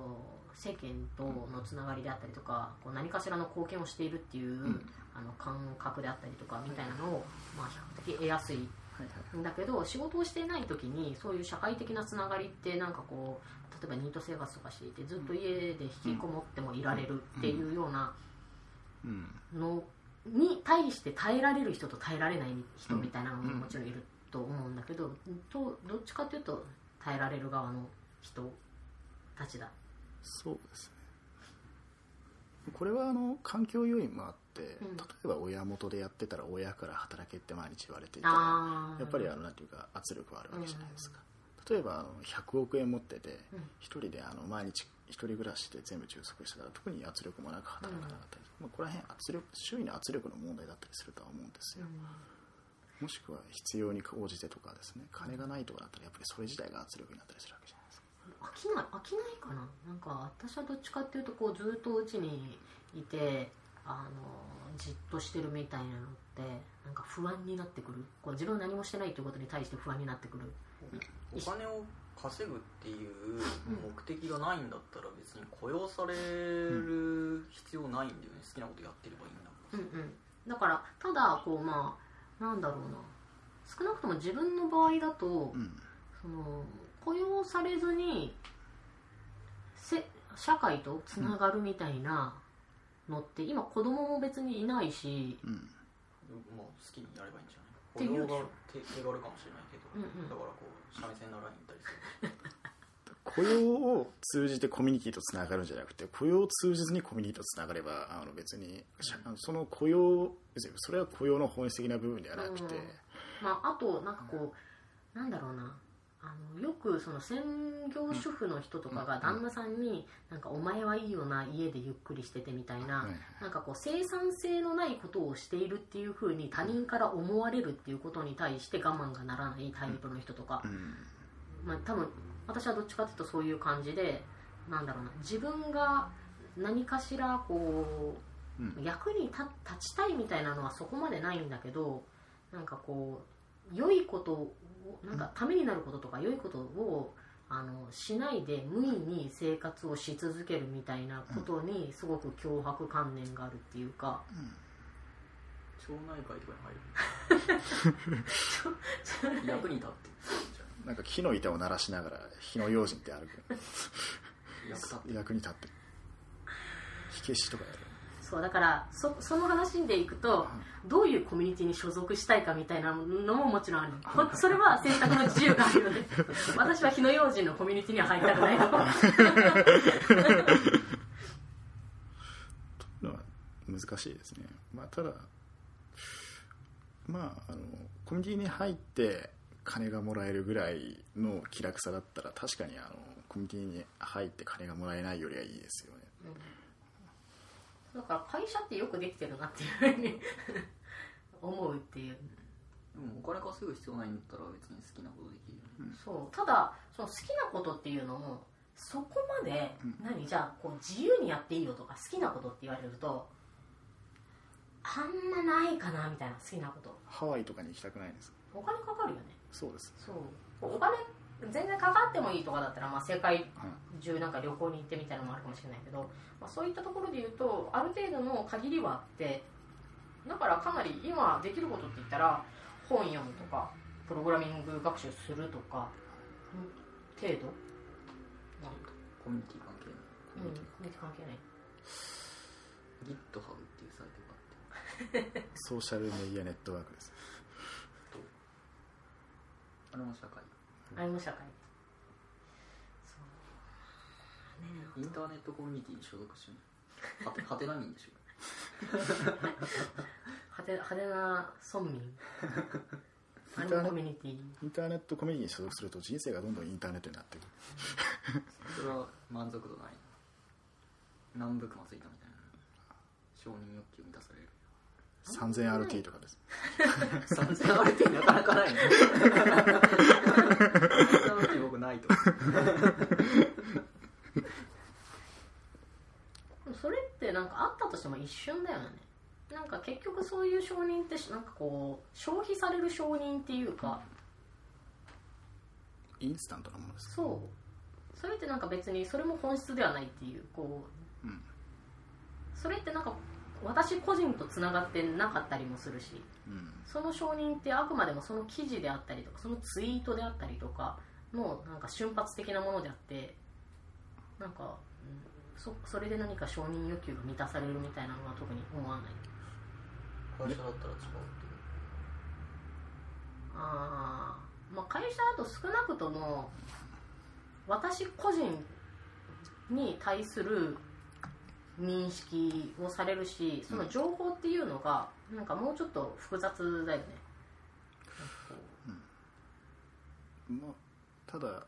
世間とのつながりであったりとかこう何かしらの貢献をしているっていう、あの感覚であったりとかみたいなのを、まあ、比較的得やすい。だけど仕事をしていない時にそういう社会的なつながりってなんかこう例えばニート生活とかしていてずっと家で引きこもってもいられるっていうようなうん。のに対して耐えられる人と耐えられない人みたいなのももちろんいると思うんだけど、とどっちかというと耐えられる側の人たちだ。そうですね。これはあの環境要因もあって、ん。例えば親元でやってたら親から働けって毎日言われていたやっぱりあのなんていうか圧力はあるわけじゃないですか、例えばあの100億円持っててうん。一人であの毎日一人暮らしで全部充足してたら特に圧力もなく働かなかったり、まあ、ここら辺圧力周囲の圧力の問題だったりするとは思うんですよ、もしくは必要に応じてとかですね。金がないとかだったらやっぱりそれ自体が圧力になったりするわけじゃないですか。飽きない飽きないかな。なんか私はどっちかっていうとこうずっとうちにいてあのじっとしてるみたいなのってなんか不安になってくる。こう自分は何もしてないということに対して不安になってくる。お金を稼ぐっていう目的がないんだったら別に雇用される必要ないんだよね。好きなことやってればいいんだうんうん。だからただこうまあなんだろうな。少なくとも自分の場合だと、うん。その雇用されずにせ社会とつながるみたいなのって、今子供も別にいないし、うん。まあ好きにやればいいんじゃっていうない雇用が手手軽かもしれないけど、うんうん。だからこう三味線習いに行ったりする雇用を通じてコミュニティとつながるんじゃなくて雇用を通じずにコミュニティとつながればあの別にその雇用別にそれは雇用の本質的な部分ではなくて、うん。まあ、あとなんかこうなんだろうな。あのよくその専業主婦の人とかが旦那さんになんかお前はいいよな家でゆっくりしててみたいな、はいなんかこう生産性のないことをしているっていうふうに他人から思われるっていうことに対して我慢がならないタイプの人とか、うん。まあ、多分私はどっちかというとそういう感じでなんだろうな自分が何かしらこう、うん。役に立立ちたいみたいなのはそこまでないんだけどなんかこう良いことをなんかためになることとか良いことをあのしないで無意に生活をし続けるみたいなことにすごく脅迫観念があるっていうか、町内会とかに入る。役に立ってなんか木の板を鳴らしながら火の用心って歩く役に立ってる。火消しとかやる。そうだからそその話でいくとどういうコミュニティに所属したいかみたいなのももちろんある。こそれは選択の自由があるので 私は火の用心のコミュニティには入りたくないののは難しいですね、まあ、ただまああのコミュニティに入って金がもらえるぐらいの気楽さだったら確かにあのコミュニティに入って金がもらえないよりはいいですよね。だから会社ってよくできてるなっていうふうに 思うっていう。でもお金稼ぐ必要ないんだったら別に好きなことできるよね、そう。ただその好きなことっていうのもそこまで、何じゃあこう自由にやっていいよとか好きなことって言われるとあんまないかなみたいな好きなこと。ハワイとかに行きたくないんですお金かかるよね。そうです。そう。お金全然かかってもいいとかだったら、まあ、世界はい中なんか旅行に行ってみたいなのもあるかもしれないけど、まあ、そういったところで言うとある程度の限りはあってだからかなり今できることって言ったら本読むとかプログラミング学習するとかうん程度なんかコミュニティ関係ない。うんコミュニティ関係ない。GitHub っていうサイトがあってソーシャルメディアネットワークですあれも社会。あれも社会。そう。ねインターネットコミュニティに所属してる。はて はてな民でしょ。派手派手な村民。アニメコミュニティ。インターネットコミュニティに所属すると人生がどんどんインターネットになっていく。それは満足度ない。何部かもついたみたいな。承認欲求満たされる 3000RT とかです。3000 RT なかなかないね3000 RT 僕ないと それってなんかあったとしても一瞬だよね。なんか結局そういう承認ってなんかこう消費される承認っていうか。インスタントなものですそう。それってなんか別にそれも本質ではないっていうこう、うん。それってなんか私個人とつながってなかったりもするしうん。その承認ってあくまでもその記事であったりとかそのツイートであったりとかのなんか瞬発的なものであってなんか、うん、そそれで何か承認欲求が満たされるみたいなのは特に思わない。会社だったら違うってあーまあ会社だと少なくとも私個人に対する認識をされるしその情報っていうのがなんかもうちょっと複雑だよね。なん。まあ、ただ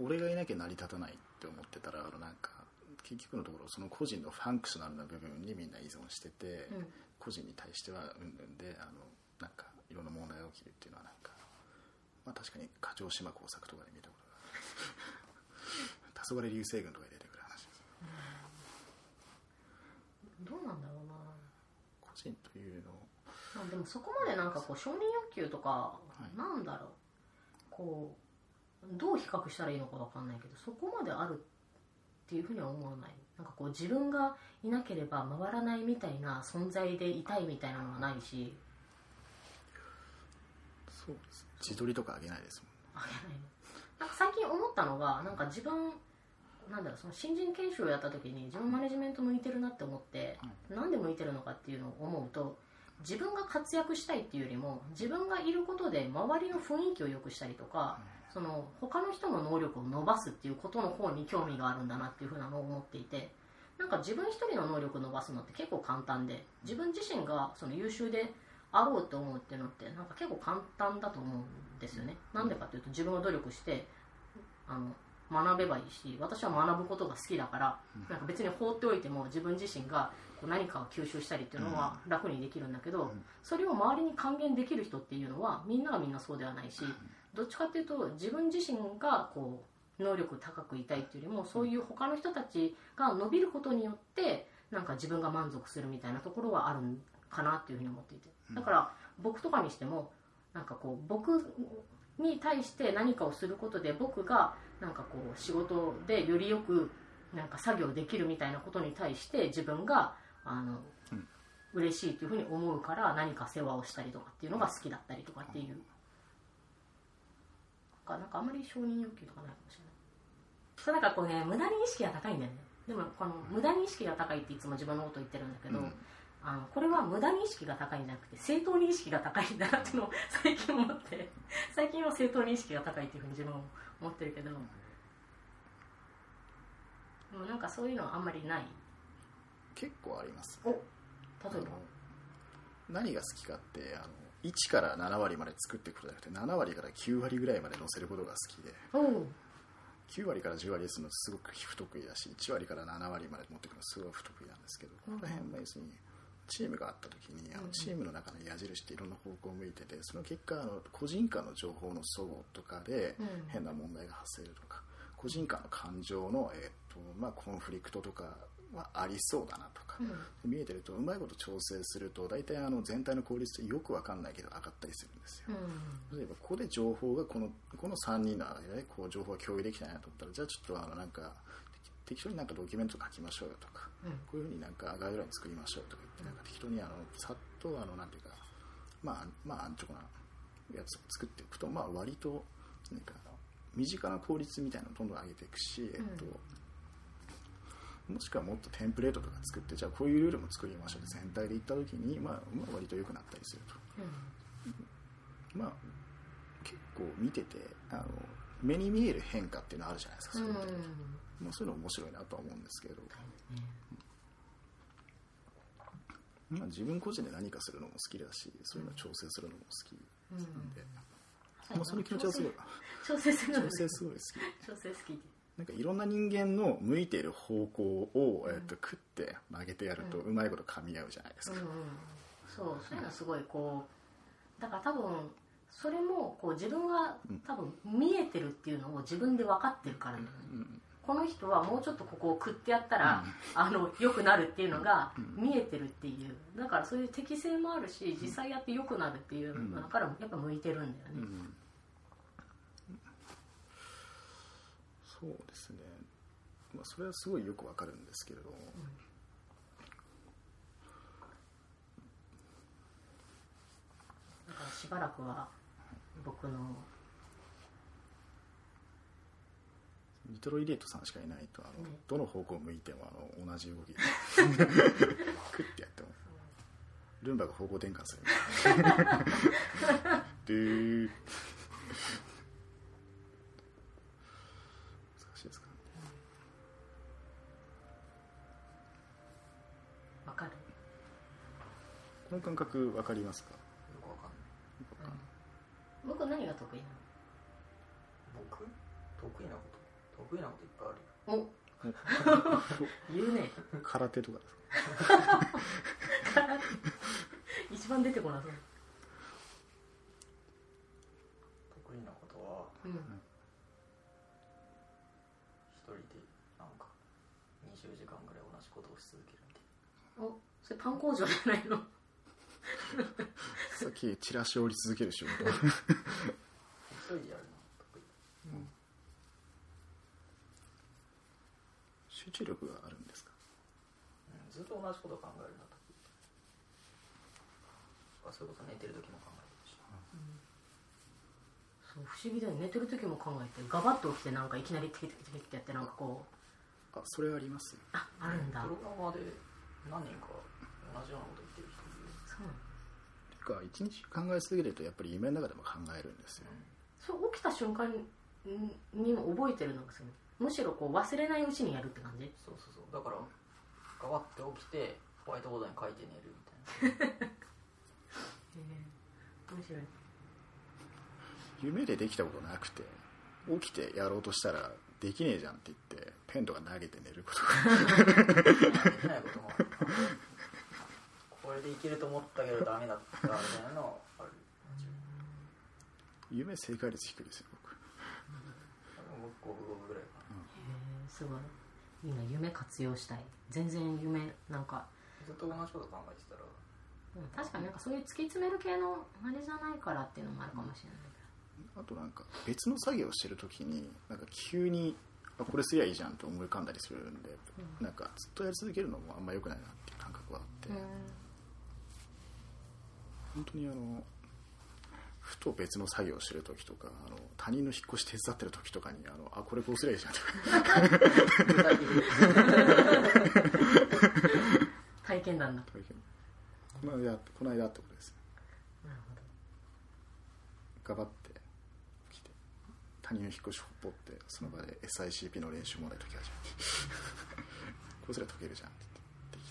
お俺がいなきゃ成り立たないって思ってたらあのなんか結局のところその個人のファンクショナルな部分にみんな依存してて、うん。個人に対してはうんぬんであのなんかいろんな問題が起きるっていうのはなんか、まあ、確かに過剰島工作とかで見たことが 黄昏流星群とかですどうなんだろうな。個人というの。あ、でもそこまでなんかこう承認欲求とか、い。なんだろう。こうどう比較したらいいのかわかんないけどそこまであるっていうふうには思わない。なんかこう自分がいなければ回らないみたいな存在でいたいみたいなのはないし。そうですね。自撮りとかあげないですもんあげないのなんか最近思ったのがなんか自分なんだろうその新人研修をやった時に自分マネジメント向いてるなって思って、なんで向いてるのかっていうのを思うと自分が活躍したいっていうよりも自分がいることで周りの雰囲気を良くしたりとか、その他の人の能力を伸ばすっていうことの方に興味があるんだなっていうふうなのを思っていてなんか自分一人の能力を伸ばすのって結構簡単で自分自身がその優秀であろうと思うっていうのってなんか結構簡単だと思うんですよね。なんでかっていうと自分が努力してあの学べばいいし私は学ぶことが好きだから、なんか別に放っておいても自分自身がこう何かを吸収したりっていうのは楽にできるんだけど、それを周りに還元できる人っていうのはみんながみんなそうではないし、どっちかっていうと自分自身がこう能力高くいたいっていうよりもそういう他の人たちが伸びることによってなんか自分が満足するみたいなところはあるんかなっていうふうに思っていて。だから僕とかにしてもなんかこう僕に対して何かをすることで僕がなんかこう仕事でよりよくなんか作業できるみたいなことに対して自分があの、嬉しいというふうに思うから何か世話をしたりとかっていうのが好きだったりとかっていう。かなんかあんまり承認欲求とかないかもしれない。そうなんかこうね無駄に意識が高いんだよね。でもこの無駄に意識が高いっていつも自分のこと言ってるんだけど、うん。あのこれは無駄に意識が高いんじゃなくて正当に意識が高いんだなっていうのを最近思って最近は正当に意識が高いっていうふうに自分は思ってるけどでもなんかそういうのはあんまりない？結構ありますお例えば？何が好きかってあの1から7割まで作っていくことじゃなくて7割から9割ぐらいまで載せることが好きでおう。9割から10割するのすごく不得意だし1割から7割まで持ってくるのすごい不得意なんですけどこの辺は要するにチームがあった時にあのチームの中の矢印っていろんな方向を向いててその結果あの個人間の情報の齟齬とかでうん。変な問題が発生するとか個人間の感情の、えーとまあ、コンフリクトとかはありそうだなとか、うん。見えてるとうまいこと調整すると大体あの全体の効率ってよくわかんないけど上がったりするんですよ。うん。例えばここで情報がこのこの3人の間でこう情報が共有できたなと思ったらじゃあちょっとあのなんか適適当になんかドキュメント書きましょうよとか、うん。こういうふうになんかガイドライン作りましょうとか言ってなんか適当にあのさっとあのなんていうかまあまあ安直なやつを作っていくとまあ割となんか身近な効率みたいなのをどんどん上げていくし、えっともしくはもっとテンプレートとか作ってじゃあこういうルールも作りましょうって全体でいった時に、まあ、まあ割と良くなったりすると。まあ結構見ててあの目に見える変化っていうのはあるじゃないですか、うんそういうのってまあ、そういうの面白いなとは思うんですけど、まあ、自分個人で何かするのも好きだしそういうのを調整するのも好きうん。なんで、まあ、その気持ちはすごい。調整するの調整すごい好き。調整好き。なんかいろんな人間の向いている方向を、えっと食って曲げてやるとうまいこと噛み合うじゃないですか、うんうん。そうそういうのはすごいこうだから多分それもこう自分が多分見えてるっていうのを自分で分かってるから。だよね、この人はもうちょっとここを食ってやったら、あの良くなるっていうのが見えてるっていう。だからそういう適性もあるし実際やって良くなるっていうのだからやっぱ向いてるんだよね、うん。そうですね、まあ、それはすごいよくわかるんですけれど。も、だからしばらくは僕のニトロイデートさんしかいないとあの、ねどの方向を向いてもあの同じ動き クッてやってもルンバが方向転換するドゥー難しいですか分かる。この感覚わかりますか？よくわかんない。わかんない。僕何が得意な僕？得意なこと？得意なこといっぱいあるよ。のお。言うね。空手とかですか？一番出てこなそう。得意なことはうん。一人でなんか20時間ぐらい同じことをし続けるみたいお。それパン工場じゃないの？さっきチラシを折り続ける仕事。な一人でやるの得意集中力があるんですか？うんずっと同じことを考えるのが得意あそれこそ寝てる時も考えてるし。そう不思議だよね。寝てる時も考えて。ガバッと起きてなんかいきなりテキテキテキってやってなんかこう。あそれはありますよ。ああるんだ。プログラマーで何人か同じようなこと言ってる人いるそうていうか一日考え続けるとやっぱり夢の中でも考えるんですよ。そう起きた瞬間にも覚えてるのがするむしろこう忘れないうちにやるって感じ？そうそうそう。だからガバって起きてホワイトボードに書いて寝るみたいな。面白い。夢でできたことなくて起きてやろうとしたらできねえじゃんって言ってペンとか投げて寝ることが。できないこともあるこれでいけると思ったけどダメだったみたいなのある。夢正解率低いですよ僕。僕五分五分ぐらいすごい。いいな夢活用したい。全然夢なんか、ずっと同じこと考えてたら。うん、確かになんかそういう突き詰める系のあれじゃないからっていうのもあるかもしれない。あとなんか別の作業をしてる時になんか急にあこれすりゃいいじゃんと思い浮かんだりするんで、なんかずっとやり続けるのもあんま良くないなっていう感覚はあって、けど本当にあのふと別の作業をしてる時とかあの他人の引っ越し手伝ってる時とかにあのあこれこうすりゃいいじゃんとか。体験談だ。大変この間この間ってことです。なるほど。ガバって来て他人の引っ越しほっぽってその場で SICP の練習問題解き始めてこうすれば解けるじゃん。って言ってでき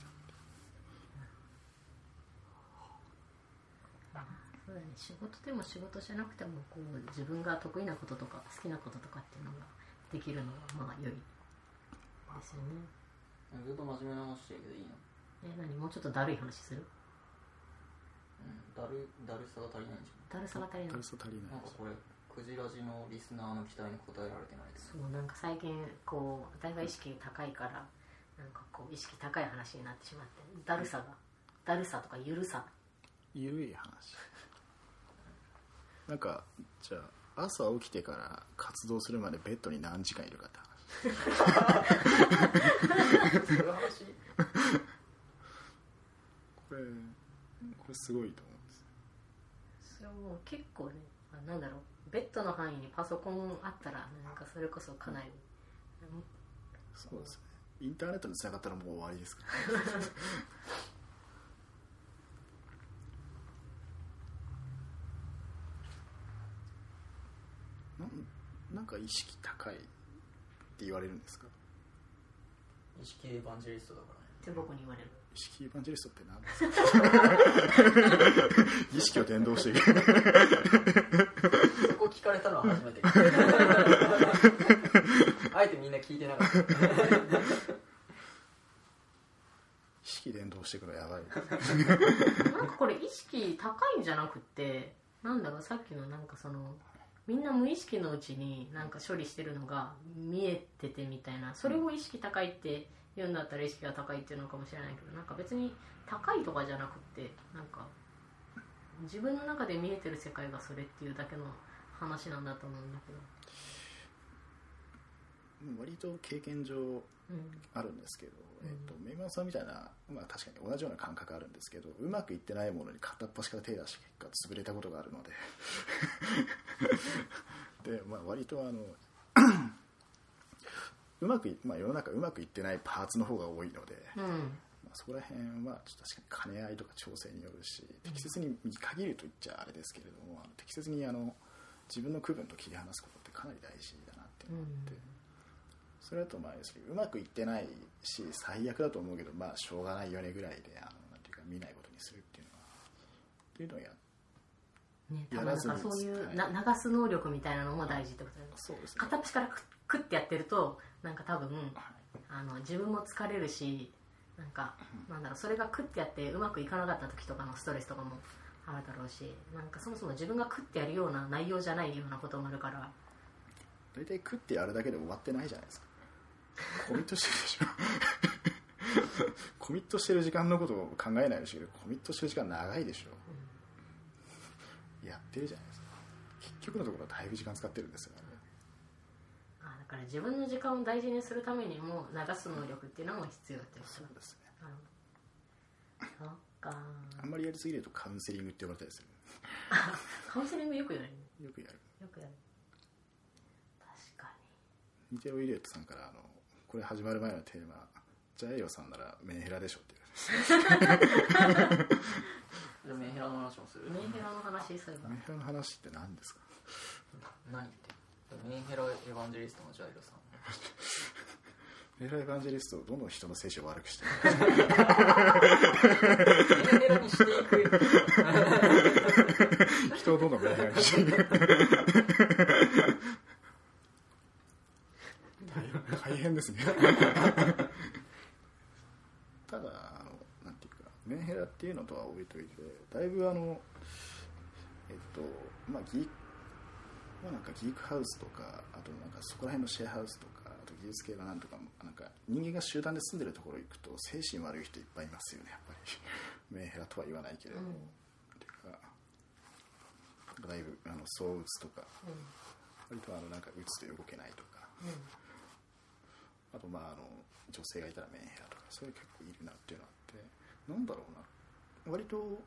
たそうだね。仕事でも仕事じゃなくてもこう自分が得意なこととか好きなこととかっていうのができるのがまあ良いですよね。ずっと真面目な話してるけどいいの。え何？もうちょっとだるい話する？うんだるだるさが足りないんじだるさが足りない。ダルさ足りゃんない。なんかこれクジラジのリスナーの期待に応えられてないですそうなんか最近こう大が意識高いからなんかこう意識高い話になってしまってだるさが。だるさとかゆるさ。ゆるい話なんかじゃあ朝起きてから活動するまでベッドに何時間いるかって話。そ これこれすごいと思うんですそれはもう結構ねあなんだろう。ベッドの範囲にパソコンあったらなんかそれこそかなり。そうですね。インターネットにつながったらもう終わりですから なんか意識高いって言われるんですか？意識エヴァンジェリストだからね。って僕に言われる。意識エヴァンジェリストって何ですか？意識を伝導していく。そこ聞かれたのは初めて。あえてみんな聞いてなかった。意識伝導していくのやばい。なんかこれ意識高いんじゃなくってなんだろうさっきのなんかそのみんな無意識のうちになんか処理してるのが見えててみたいなそれを意識高いって言うんだったら意識が高いっていうのかもしれないけどなんか別に高いとかじゃなくってなんか自分の中で見えてる世界がそれっていうだけの話なんだと思うんだけど割と経験上うんあるんですけど、うん。えっとメイマンさんみたいな、まあ、確かに同じような感覚あるんですけどうまくいってないものに片っ端から手出した結果潰れたことがあるので。で、まあ、割とあの うまくい、まあ、世の中うまくいってないパーツの方が多いので、うん。まあ、そこら辺はちょっと確かに兼ね合いとか調整によるし適切に見限ると言っちゃあれですけれどもあの適切にあの自分の区分と切り離すことってかなり大事だなって思って、それだとまあうまくいってないし最悪だと思うけどまあしょうがないよねぐらいであのなんていうか見ないことにするっていうのはっていうのをやね、多や分なんからずにそういうはい。な流す能力みたいなのも大事ってことだよね。そうですね。片っ端からククッてやってるとなんか多分はい。あの自分も疲れるしなんかなんだろうそれがクッてやってうまくいかなかった時とかのストレスとかもあるだろうしなんかそもそも自分がクッてやるような内容じゃないようなこともあるから。大体食ってやるだけで終わってないじゃないですかコミットしてるでしょ。コミットしてる時間のことを考えないでしょ。うけどコミットしてる時間長いでしょ。やってるじゃないですか。結局のところはだいぶ時間使ってるんですよね。あだから自分の時間を大事にするためにも流す能力っていうのも必要ってこと。そうですね。そっか。あんまりやりすぎるとカウンセリングって呼ばれたりする。カウンセリングよくやるよくやる。よくやる。確かニテロイレットさんからあのこれ始まる前のテーマ。ジャイオさんならメンヘラでしょってじゃあメンヘラの話もする？にメンヘラの話そういえばメンヘラの話って何ですか？何？ってメンヘラエヴァンジェリストのジャイロさん。メンヘラエヴァンジェリストどんどん人の精神を悪くしてる？メンヘラにしていく。人をどんどんメンヘラにしていく大変ですね。ただあのなんていうかメンヘラっていうのとは置いといてだいぶあのえっとまあギーまあなんかギークハウスとかあとなんかそこら辺のシェアハウスとかあと技術系がなんとかもなんか人間が集団で住んでるところ行くと精神悪い人いっぱいいますよねやっぱり。メンヘラとは言わないけれど。も、ていうかだいぶあの躁うつとかうん。割とあのなんかうつで動けないとか。うんあとまああの女性がいたらメンヘラとかそういう結構いるなっていうのがあってなんだろうな。割と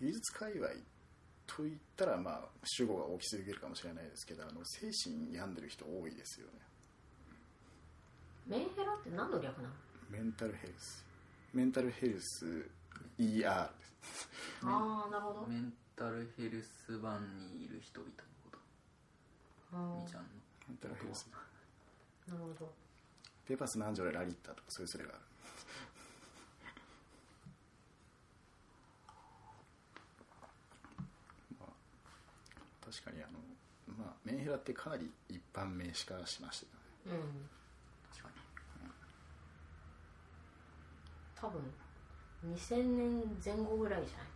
技術界隈といったらまあ主語が大きすぎるかもしれないですけどあの精神病んでる人多いですよね。メンヘラって何の略なの？メンタルヘルスメンタルヘルス ER です。ああなるほど。メンタルヘルス版にいる人々のこと。あみちゃんの。メンタルヘルスーなるほど。ペーパス南條でラリッタとかそういうそれがある。まあ確かにあの、まあ、メンヘラってかなりいっぱ晩名詞化しましたよね。うん。確かに。多分2000年前後ぐらいじゃない？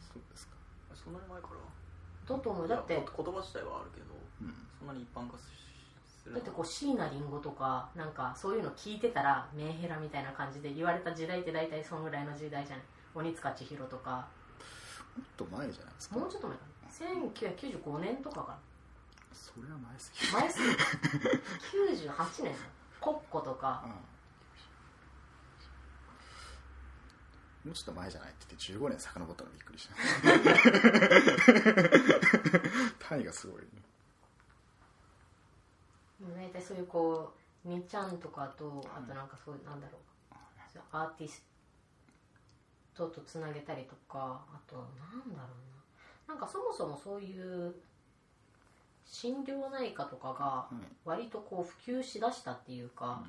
そうですか。そんなに前から？だと思う？だって言葉自体はあるけどうん。そんなに一般化するだってこう椎名林檎とかなんかそういうの聞いてたらメンヘラみたいな感じで言われた時代って大体そのぐらいの時代じゃない。鬼塚千尋とか。もっと前じゃないですか。もうちょっと前か。な1995年とかかそれは前すぎ前すぎ98年。コッコとか。うん。もうちょっと前じゃないって言って15年遡ったのびっくりした。単位がすごい、大体そういうこうみちゃんとかとあとなんかそういうなんだろう。アーティストとつなげたりとかあとなんだろうな。なんかそもそもそういう心療内科とかがうん。割とこう普及しだしたっていうか、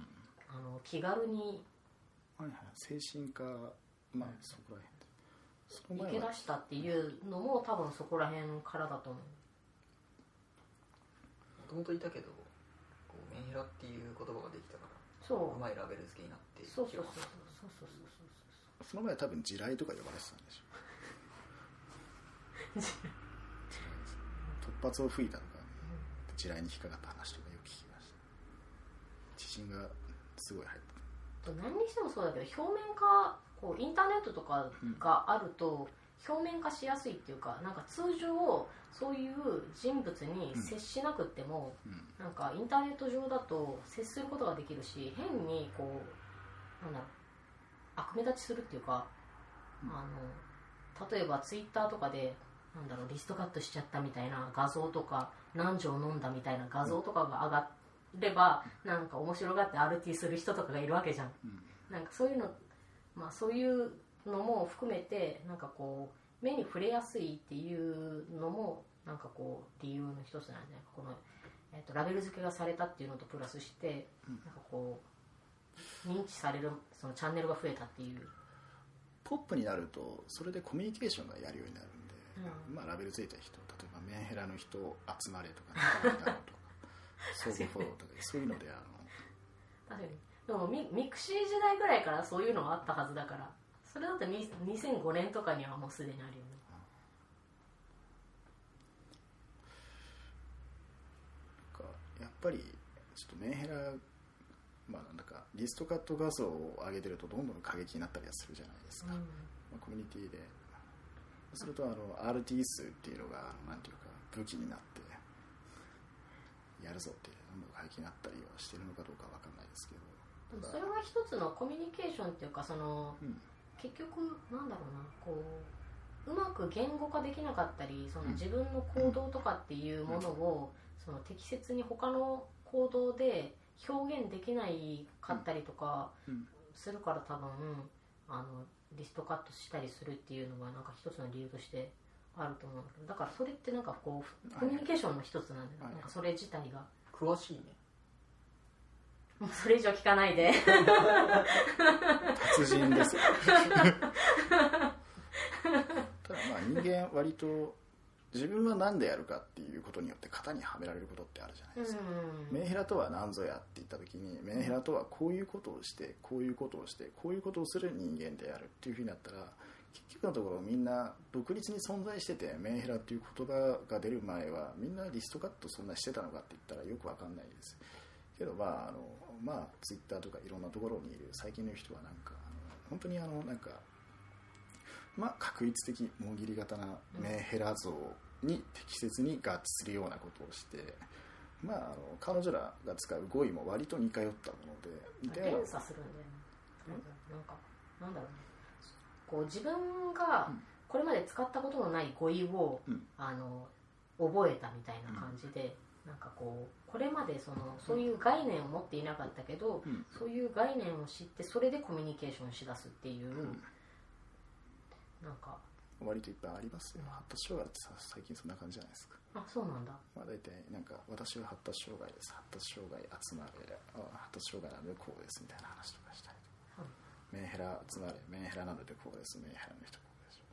あの気軽にはいはい、精神科まあそこら辺で。行け出したっていうのも多分そこら辺からだと思う。もともといたけどメンヘラっていう言葉ができたからそう。うまいラベル付けになってそうそうそうそう気がそう。そうそうその前は多分地雷とか呼ばれてたんでしょ 突発を吹いたとか、地雷に引っかかった話とかよく聞きました。地震がすごい入ってそう何にしてもそうだけど表面化こうインターネットとかがあると表面化しやすいっていうかなんか通常そういう人物に接しなくっても、うん。なんかインターネット上だと接することができるし変にこうなんだろう悪目立ちするっていうか、あの例えばツイッターとかでなんだろうリストカットしちゃったみたいな画像とか何錠飲んだみたいな画像とかが上がれば、なんか面白がって RT する人とかがいるわけじゃん。うん。なんかそういうのまあそういうのも含めてなんかこう目に触れやすいっていうのもなんかこう理由の一つなんじゃないかこの、えー、とラベル付けがされたっていうのとプラスして、うん。なんかこう認知されるそのチャンネルが増えたっていうポップになるとそれでコミュニケーションがやるようになるんで、うん。まあ、ラベルついた人例えばメンヘラの人集まれとか仲間だろうとか相互フォローとかそういうのであの。確かに。でもミミクシー時代ぐらいからそういうのがあったはずだからそれだとに2005年とかにはもうすでにあるよね。かやっぱりちょっとメンヘラまあなんだかリストカット画像を上げてるとどんどん過激になったりはするじゃないですか、まあ、コミュニティでそうするとあの RT 数っていうのがなんていうか武器になってやるぞってどんどん過激になったりはしてるのかどうかわかんないですけど。それは一つのコミュニケーションっていうかそのうん結局なんだろうなこううまく言語化できなかったりそのうん。自分の行動とかっていうものを、その適切に他の行動で表現できないかったりとかうん。するから多分あのリストカットしたりするっていうのがなんか一つの理由としてあると思うんだけどだからそれってなんかこうコミュニケーションの一つなんだよ、はい。なんかそれ自体が。詳しいねもうそれ以上聞かないで。達人ですよただまあ人間割と自分は何でやるかっていうことによって型にはめられることってあるじゃないですか、うんメンヘラとは何ぞやって言った時にメンヘラとはこういうことをしてこういうことをしてこういうことをする人間であるっていうふうになったら結局のところみんな独立に存在しててメンヘラっていう言葉が出る前はみんなリストカットそんなしてたのかって言ったらよくわかんないですけどまああのまあツイッターとかいろんなところにいる最近の人はなんかあの本当にあのなんかまあ確一的もぎり型なメンヘラ像に適切に合致するようなことをしてまあ、あの彼女らが使う語彙も割と似通ったもので連鎖するんだよねなんかなんだろうね。こう自分がうん。これまで使ったことのない語彙を、うん。あの覚えたみたいな感じで、なんかこうこれまでそのそういう概念を持っていなかったけど、うん。そういう概念を知ってそれでコミュニケーションしだすっていう、なんか。割といっぱいありますよ発達障害ってさ最近そんな感じじゃないですか、あそうなんだ。まあ、大体なんか私は発達障害です。発達障害集まれあ発達障害なのでこうですみたいな話とかしたりとか。メンヘラ集まれメンヘラなのでこうです。メンヘラの人こうでしょ。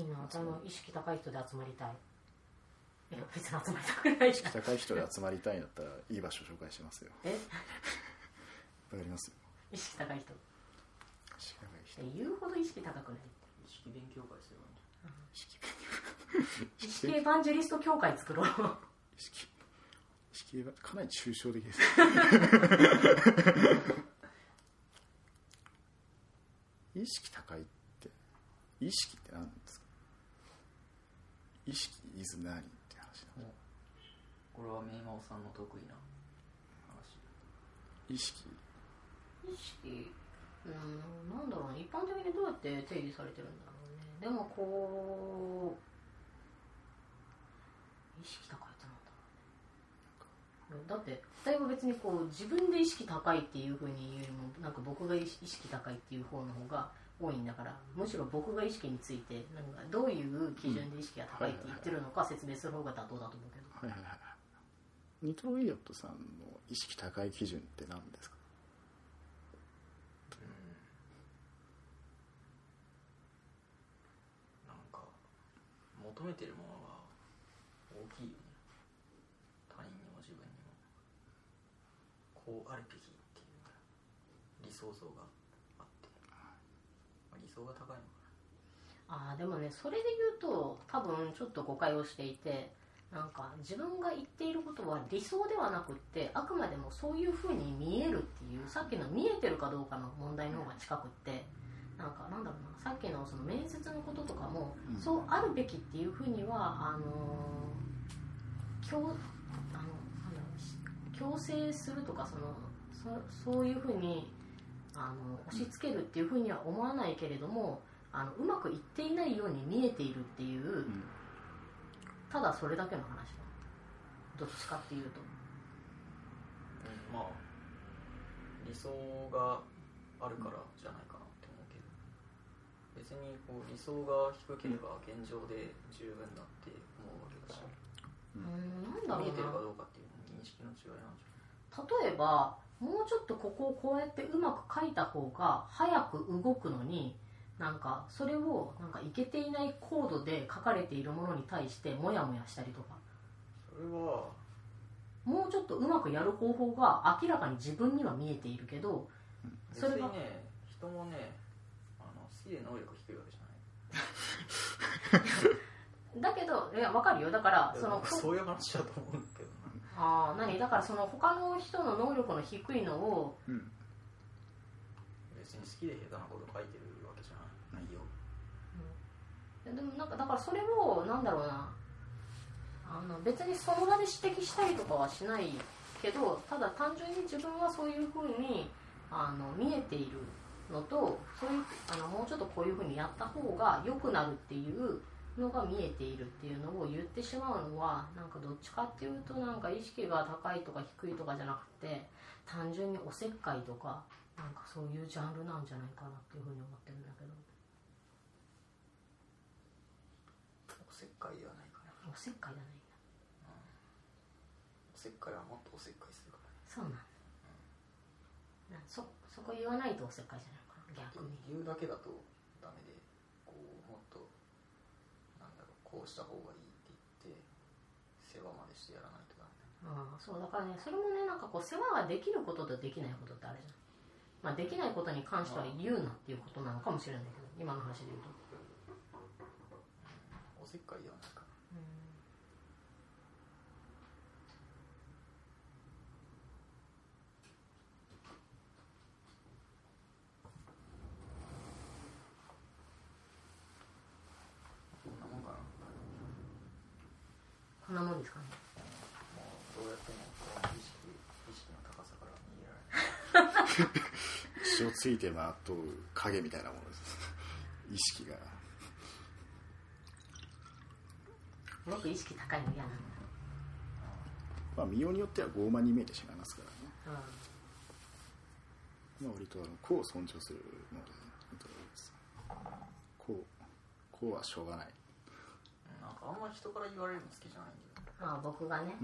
いいな私も意識高い人で集まりたいえ別に集まりたくないじゃん。高い人で集まりたいんだったらいい場所紹介しますよ。え？わかります？よ意識高い人。意識高い人。え言うほど意識高くない？意識勉強会すればいいんじ意識意識エヴァンジェリスト協会作ろう。意識。意識がかなり抽象的です。意識高いって意識って何ですか？意識 is 何？これはメイマオさんの得意な話。意識。意識？うんなんだろうね。一般的にどうやって定義されてるんだろうね。でもこう意識高いってなんだろうね。だって例えば別にこう自分で意識高いっていうふうに言うよりもなんか僕が意識高いっていう方の方が多いんだからむしろ僕が意識についてなんかどういう基準で意識が高いって言ってるのか説明する方が妥当だと思うけど。はいはいはいニトロイオットさんの意識高い基準って何ですか？なんか求めてるものが大きいよね。他人にも自分にも。こうあるべきっていう理想像があって、まあ、理想が高いのかああでもねそれで言うと多分ちょっと誤解をしていてなんか自分が言っていることは理想ではなくってあくまでもそういうふうに見えるっていうさっきの見えてるかどうかの問題の方が近くってなんかなんだろうなさっきのその面接のこととかも、うん。そうあるべきっていうふうにはあのー強あのなんだろうし強制するとかそのそそういうふうにあの押し付けるっていうふうには思わないけれどもあのうまくいっていないように見えているっていう、んただそれだけの話だ。どっちかっていうと。な、まあ理想があるからじゃないかなって思うけど。別にこう理想が低ければ現状で十分だって思うわけだし。うーん。なんだろう見えてるかなどうかっていう認識の違いなんじ例えばもうちょっとここをこうやってうまく書いた方が早く動くのになんかそれをなんかいけていないコードで書かれているものに対してモヤモヤしたりとか。それはもうちょっとうまくやる方法が明らかに自分には見えているけどそれがね人もねあの好きで能力低いわけじゃない。だけどいや分かるよ。だからそのそういう話だと思うんだけどな。ああ何？だからその他の人の能力の低いのをうん。別に好きで下手なこと書いてるわけじゃないよでもなんかだからそれをなんだろうな。あの別にその場で指摘したりとかはしないけどただ単純に自分はそういうふうにあの見えているのとそういうあのもうちょっとこういうふうにやった方が良くなるっていうのが見えているっていうのを言ってしまうのはなんかどっちかっていうとなんか意識が高いとか低いとかじゃなくて単純におせっかいとかなんかそういうジャンルなんじゃないかなっていうふうに思ってるんだけどおせっかいではないかな。おせっかいじゃな。いん。だおせっかいはもっとおせっかいするからそうなんだ、なそそこ言わないとおせっかいじゃないのかな。逆に。言うだけだとダメでこうもっとなんだろうこうした方がいいって言って世話までしてやらないとダメだああそう。だからねそれもねなんかこう世話ができることとできないことってあるじゃん、まあ、できないことに関しては言うなっていうことなのかもしれないけど今の話で言うと。おせっかいではないか。なこんなもんかな。こんなもんですかね。もうどうやってもこの意識意識の高さから逃げられない。血をついてまとう影みたいなものです。意識が僕意識高いの嫌なんだまあ見ようによっては傲慢に見えてしまいますからね、うまあ、割とあの個を尊重するのでいいと思います。個個はしょうがない。なんかあんまり人から言われるの好きじゃないんだよん、ああ僕がね、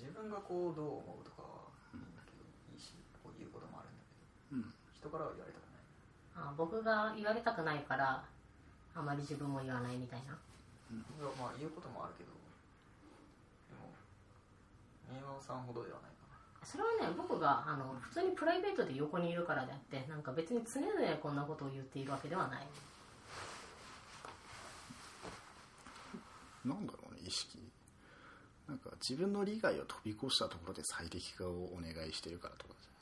自分がこうどう思うとかはいいんだけどいいしこう言うこともあるんだけどうん。人からは言われたくない。ああ僕が言われたくないからあまり自分も言わないみたいなまあ言うこともあるけど。でも宮川さんほどではないかそれはね僕があの普通にプライベートで横にいるからであってなんか別に常々こんなことを言っているわけではない。なんだろうね意識。なんか自分の利害を飛び越したところで最適化をお願いしてるからとかじゃない？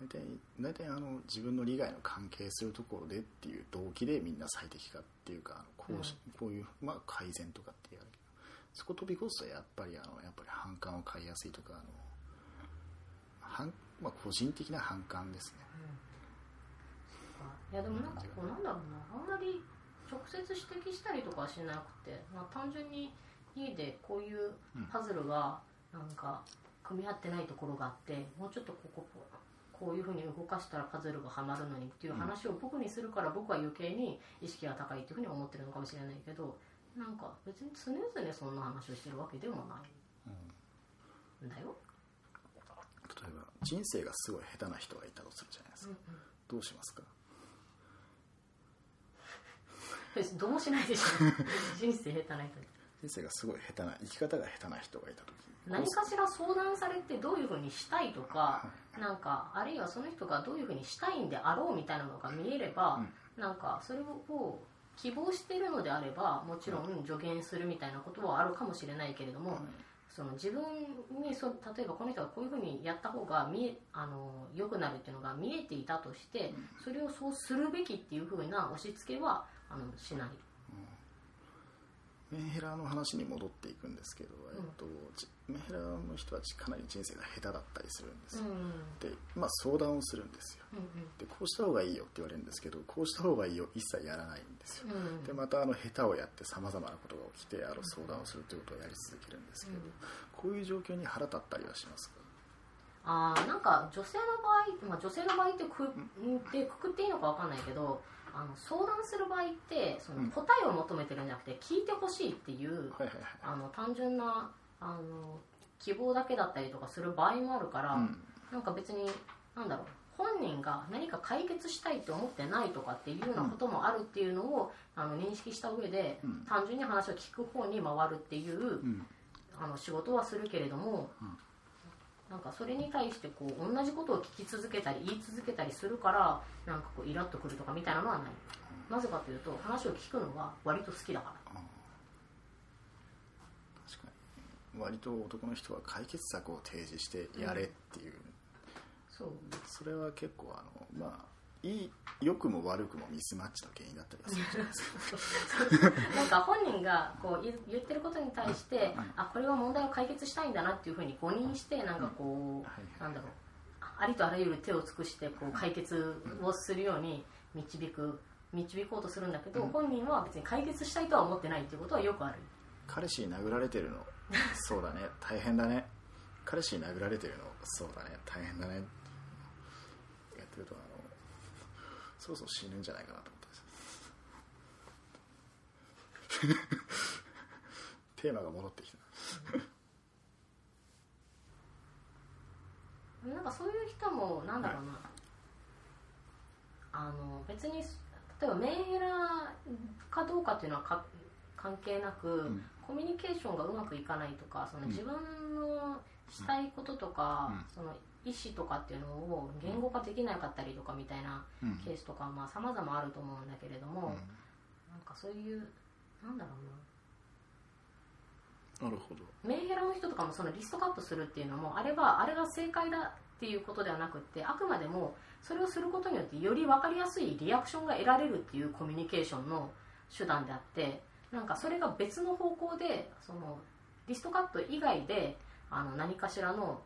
大体大体あの自分の利害の関係するところでっていう動機でみんな最適化っていうかあのこうし、こういう、まあ、改善とかってやるけどそこ飛び越すとやっぱりあのやっぱり反感を買いやすいとかあの反、まあ、個人的な反感ですね。いやでもなんかこうなんだろうな。あんまり直接指摘したりとかはしなくて、まあ、単純に家でこういうパズルがなんか組み合ってないところがあってもうちょっとこここういうふうに動かしたらパズルがはまるのにっていう話を僕にするから僕は余計に意識が高いっていうふうに思ってるのかもしれないけどなんか別に常々そんな話をしてるわけでもない。ん。だよ、例えば人生がすごい下手な人がいたとするじゃないですか、どうしますか？どうもしないでしょ。人生下手な人。に人生がすごい下手な生き方が下手な人がいた時何かしら相談されてどういうふうにしたいとかなんかあるいはその人がどういうふうにしたいんであろうみたいなのが見えれば、なんかそれを希望しているのであればもちろん助言するみたいなことはあるかもしれないけれども、その自分にそ例えばこの人がこういうふうにやった方が見えあの良くなるっていうのが見えていたとしてそれをそうするべきっていうふうな押し付けはあのしない。メンヘラの話に戻っていくんですけど、えっと、メンヘラの人たちかなり人生が下手だったりするんです。よ、で、まあ、相談をするんですよ、でこうした方がいいよって言われるんですけどこうした方がいいよ一切やらないんですよ、でまたあの下手をやってさまざまなことが起きてあの相談をするということをやり続けるんですけど、こういう状況に腹立ったりはしますか？あなんか女性の場合、まあ、女性の場合ってくってくくっていいのか分かんないけどあの相談する場合ってその答えを求めてるんじゃなくて聞いてほしいっていう、あの単純なあの希望だけだったりとかする場合もあるから、うん、なんか別になんだろう本人が何か解決したいと思ってないとかっていうようなこともあるっていうのを、あの認識した上で、うん、単純に話を聞く方に回るっていう、うん、あの仕事はするけれども、なんかそれに対してこう同じことを聞き続けたり言い続けたりするからなんかこうイラッとくるとかみたいなのはない。なぜかというと話を聞くのが割と好きだから。確かに。割と男の人は解決策を提示してやれっていう、うん、そう。それは結構あのまあいい良くも悪くもミスマッチの原因だったりするじゃないですか。なんか本人がこう言ってることに対して、うん、あこれは問題を解決したいんだなっていうふうに誤認してなんかこう、うんはい、なんだろうありとあらゆる手を尽くしてこう解決をするように導く導こうとするんだけど、うん、本人は別に解決したいとは思ってないっていうことはよくある。彼氏に殴られてるのそうだね。大変だね。彼氏に殴られてるのそうだね。大変だねやってるとそろそろ死ぬんじゃないかなと思った テーマが戻ってきた。なんかそういう人もなんだろうな、はい、あの別に例えばメンヘラかどうかっていうのはか関係なく、うん、コミュニケーションがうまくいかないとかその自分のしたいこととか、うん、その意思とかっていうのを言語化できなかったりとかみたいなケースとかさまざ、まあ、あると思うんだけれども、うん、なんかそういうなんだろうな。なるほど。メンヘラの人とかもそのリストカットするっていうのもあれはあれが正解だっていうことではなくってあくまでもそれをすることによってより分かりやすいリアクションが得られるっていうコミュニケーションの手段であってなんかそれが別の方向でそのリストカット以外であの何かしらの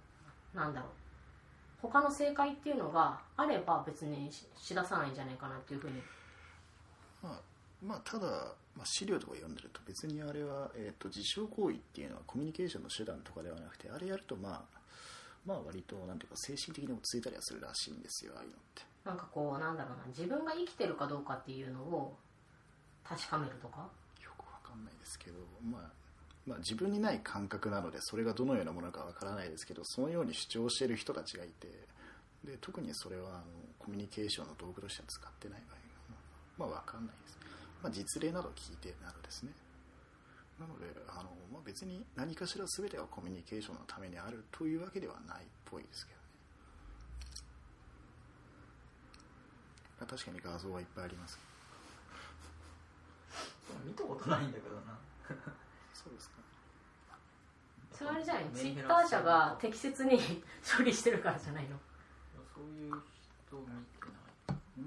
なんだろう他の正解っていうのがあれば別にしださないんじゃないかなっていうふうに。まあまあただ、まあ、資料とか読んでると別にあれは、えーと、自傷行為っていうのはコミュニケーションの手段とかではなくてあれやるとまあまあ割となんていうか精神的に落ち着いたりはするらしいんですよああいうのって。なんかこうなんだろうな自分が生きてるかどうかっていうのを確かめるとか？よくわかんないですけどまあまあ、自分にない感覚なのでそれがどのようなものかわからないですけどそのように主張している人たちがいてで特にそれはあのコミュニケーションの道具としては使ってない場合が、まあ、分かんないです、まあ、実例など聞いてなどですね。なのであの、まあ、別に何かしら全てがコミュニケーションのためにあるというわけではないっぽいですけどね。まあ確かに画像はいっぱいあります。見たことないんだけどな。そうですか。それあれじゃないメツイッター社が適切に 処理してるからじゃないの。そういう人見てない。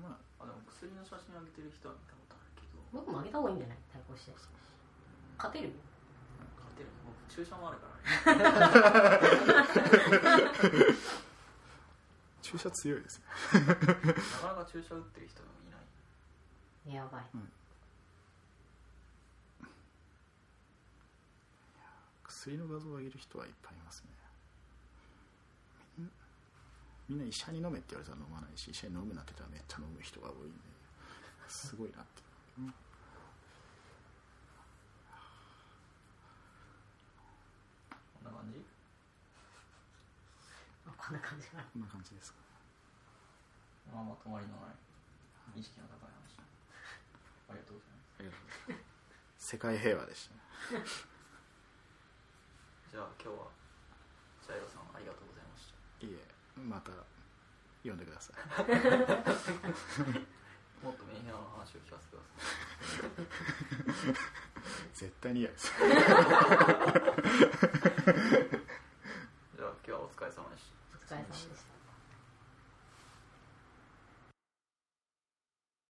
まああでも薬の写真あげてる人は見たことあるけど。僕もあげた方がいいんじゃない？対抗して勝てるよ。勝てる。僕注射もあるからね。注射強いですね。なかなか注射打ってる人いない。やばい薬の画像を上げる人はいっぱいいますね。みんな医者に飲めって言われたら飲まないし医者に飲むなって言ったらめっちゃ飲む人が多いんですごいなって。こんな感じ？こんな感じかな。こんな感じですか。まあまとまりのない。意識の高い話。ありがとうございます。ありがとうございます。世界平和でしたねじゃあ今日はジャイロさんありがとうございました。いえまた読んでください。もっとメンヘラの話を聞かせてください。絶対に嫌です。じゃあ今日はお疲れ様でした。お疲れ様でした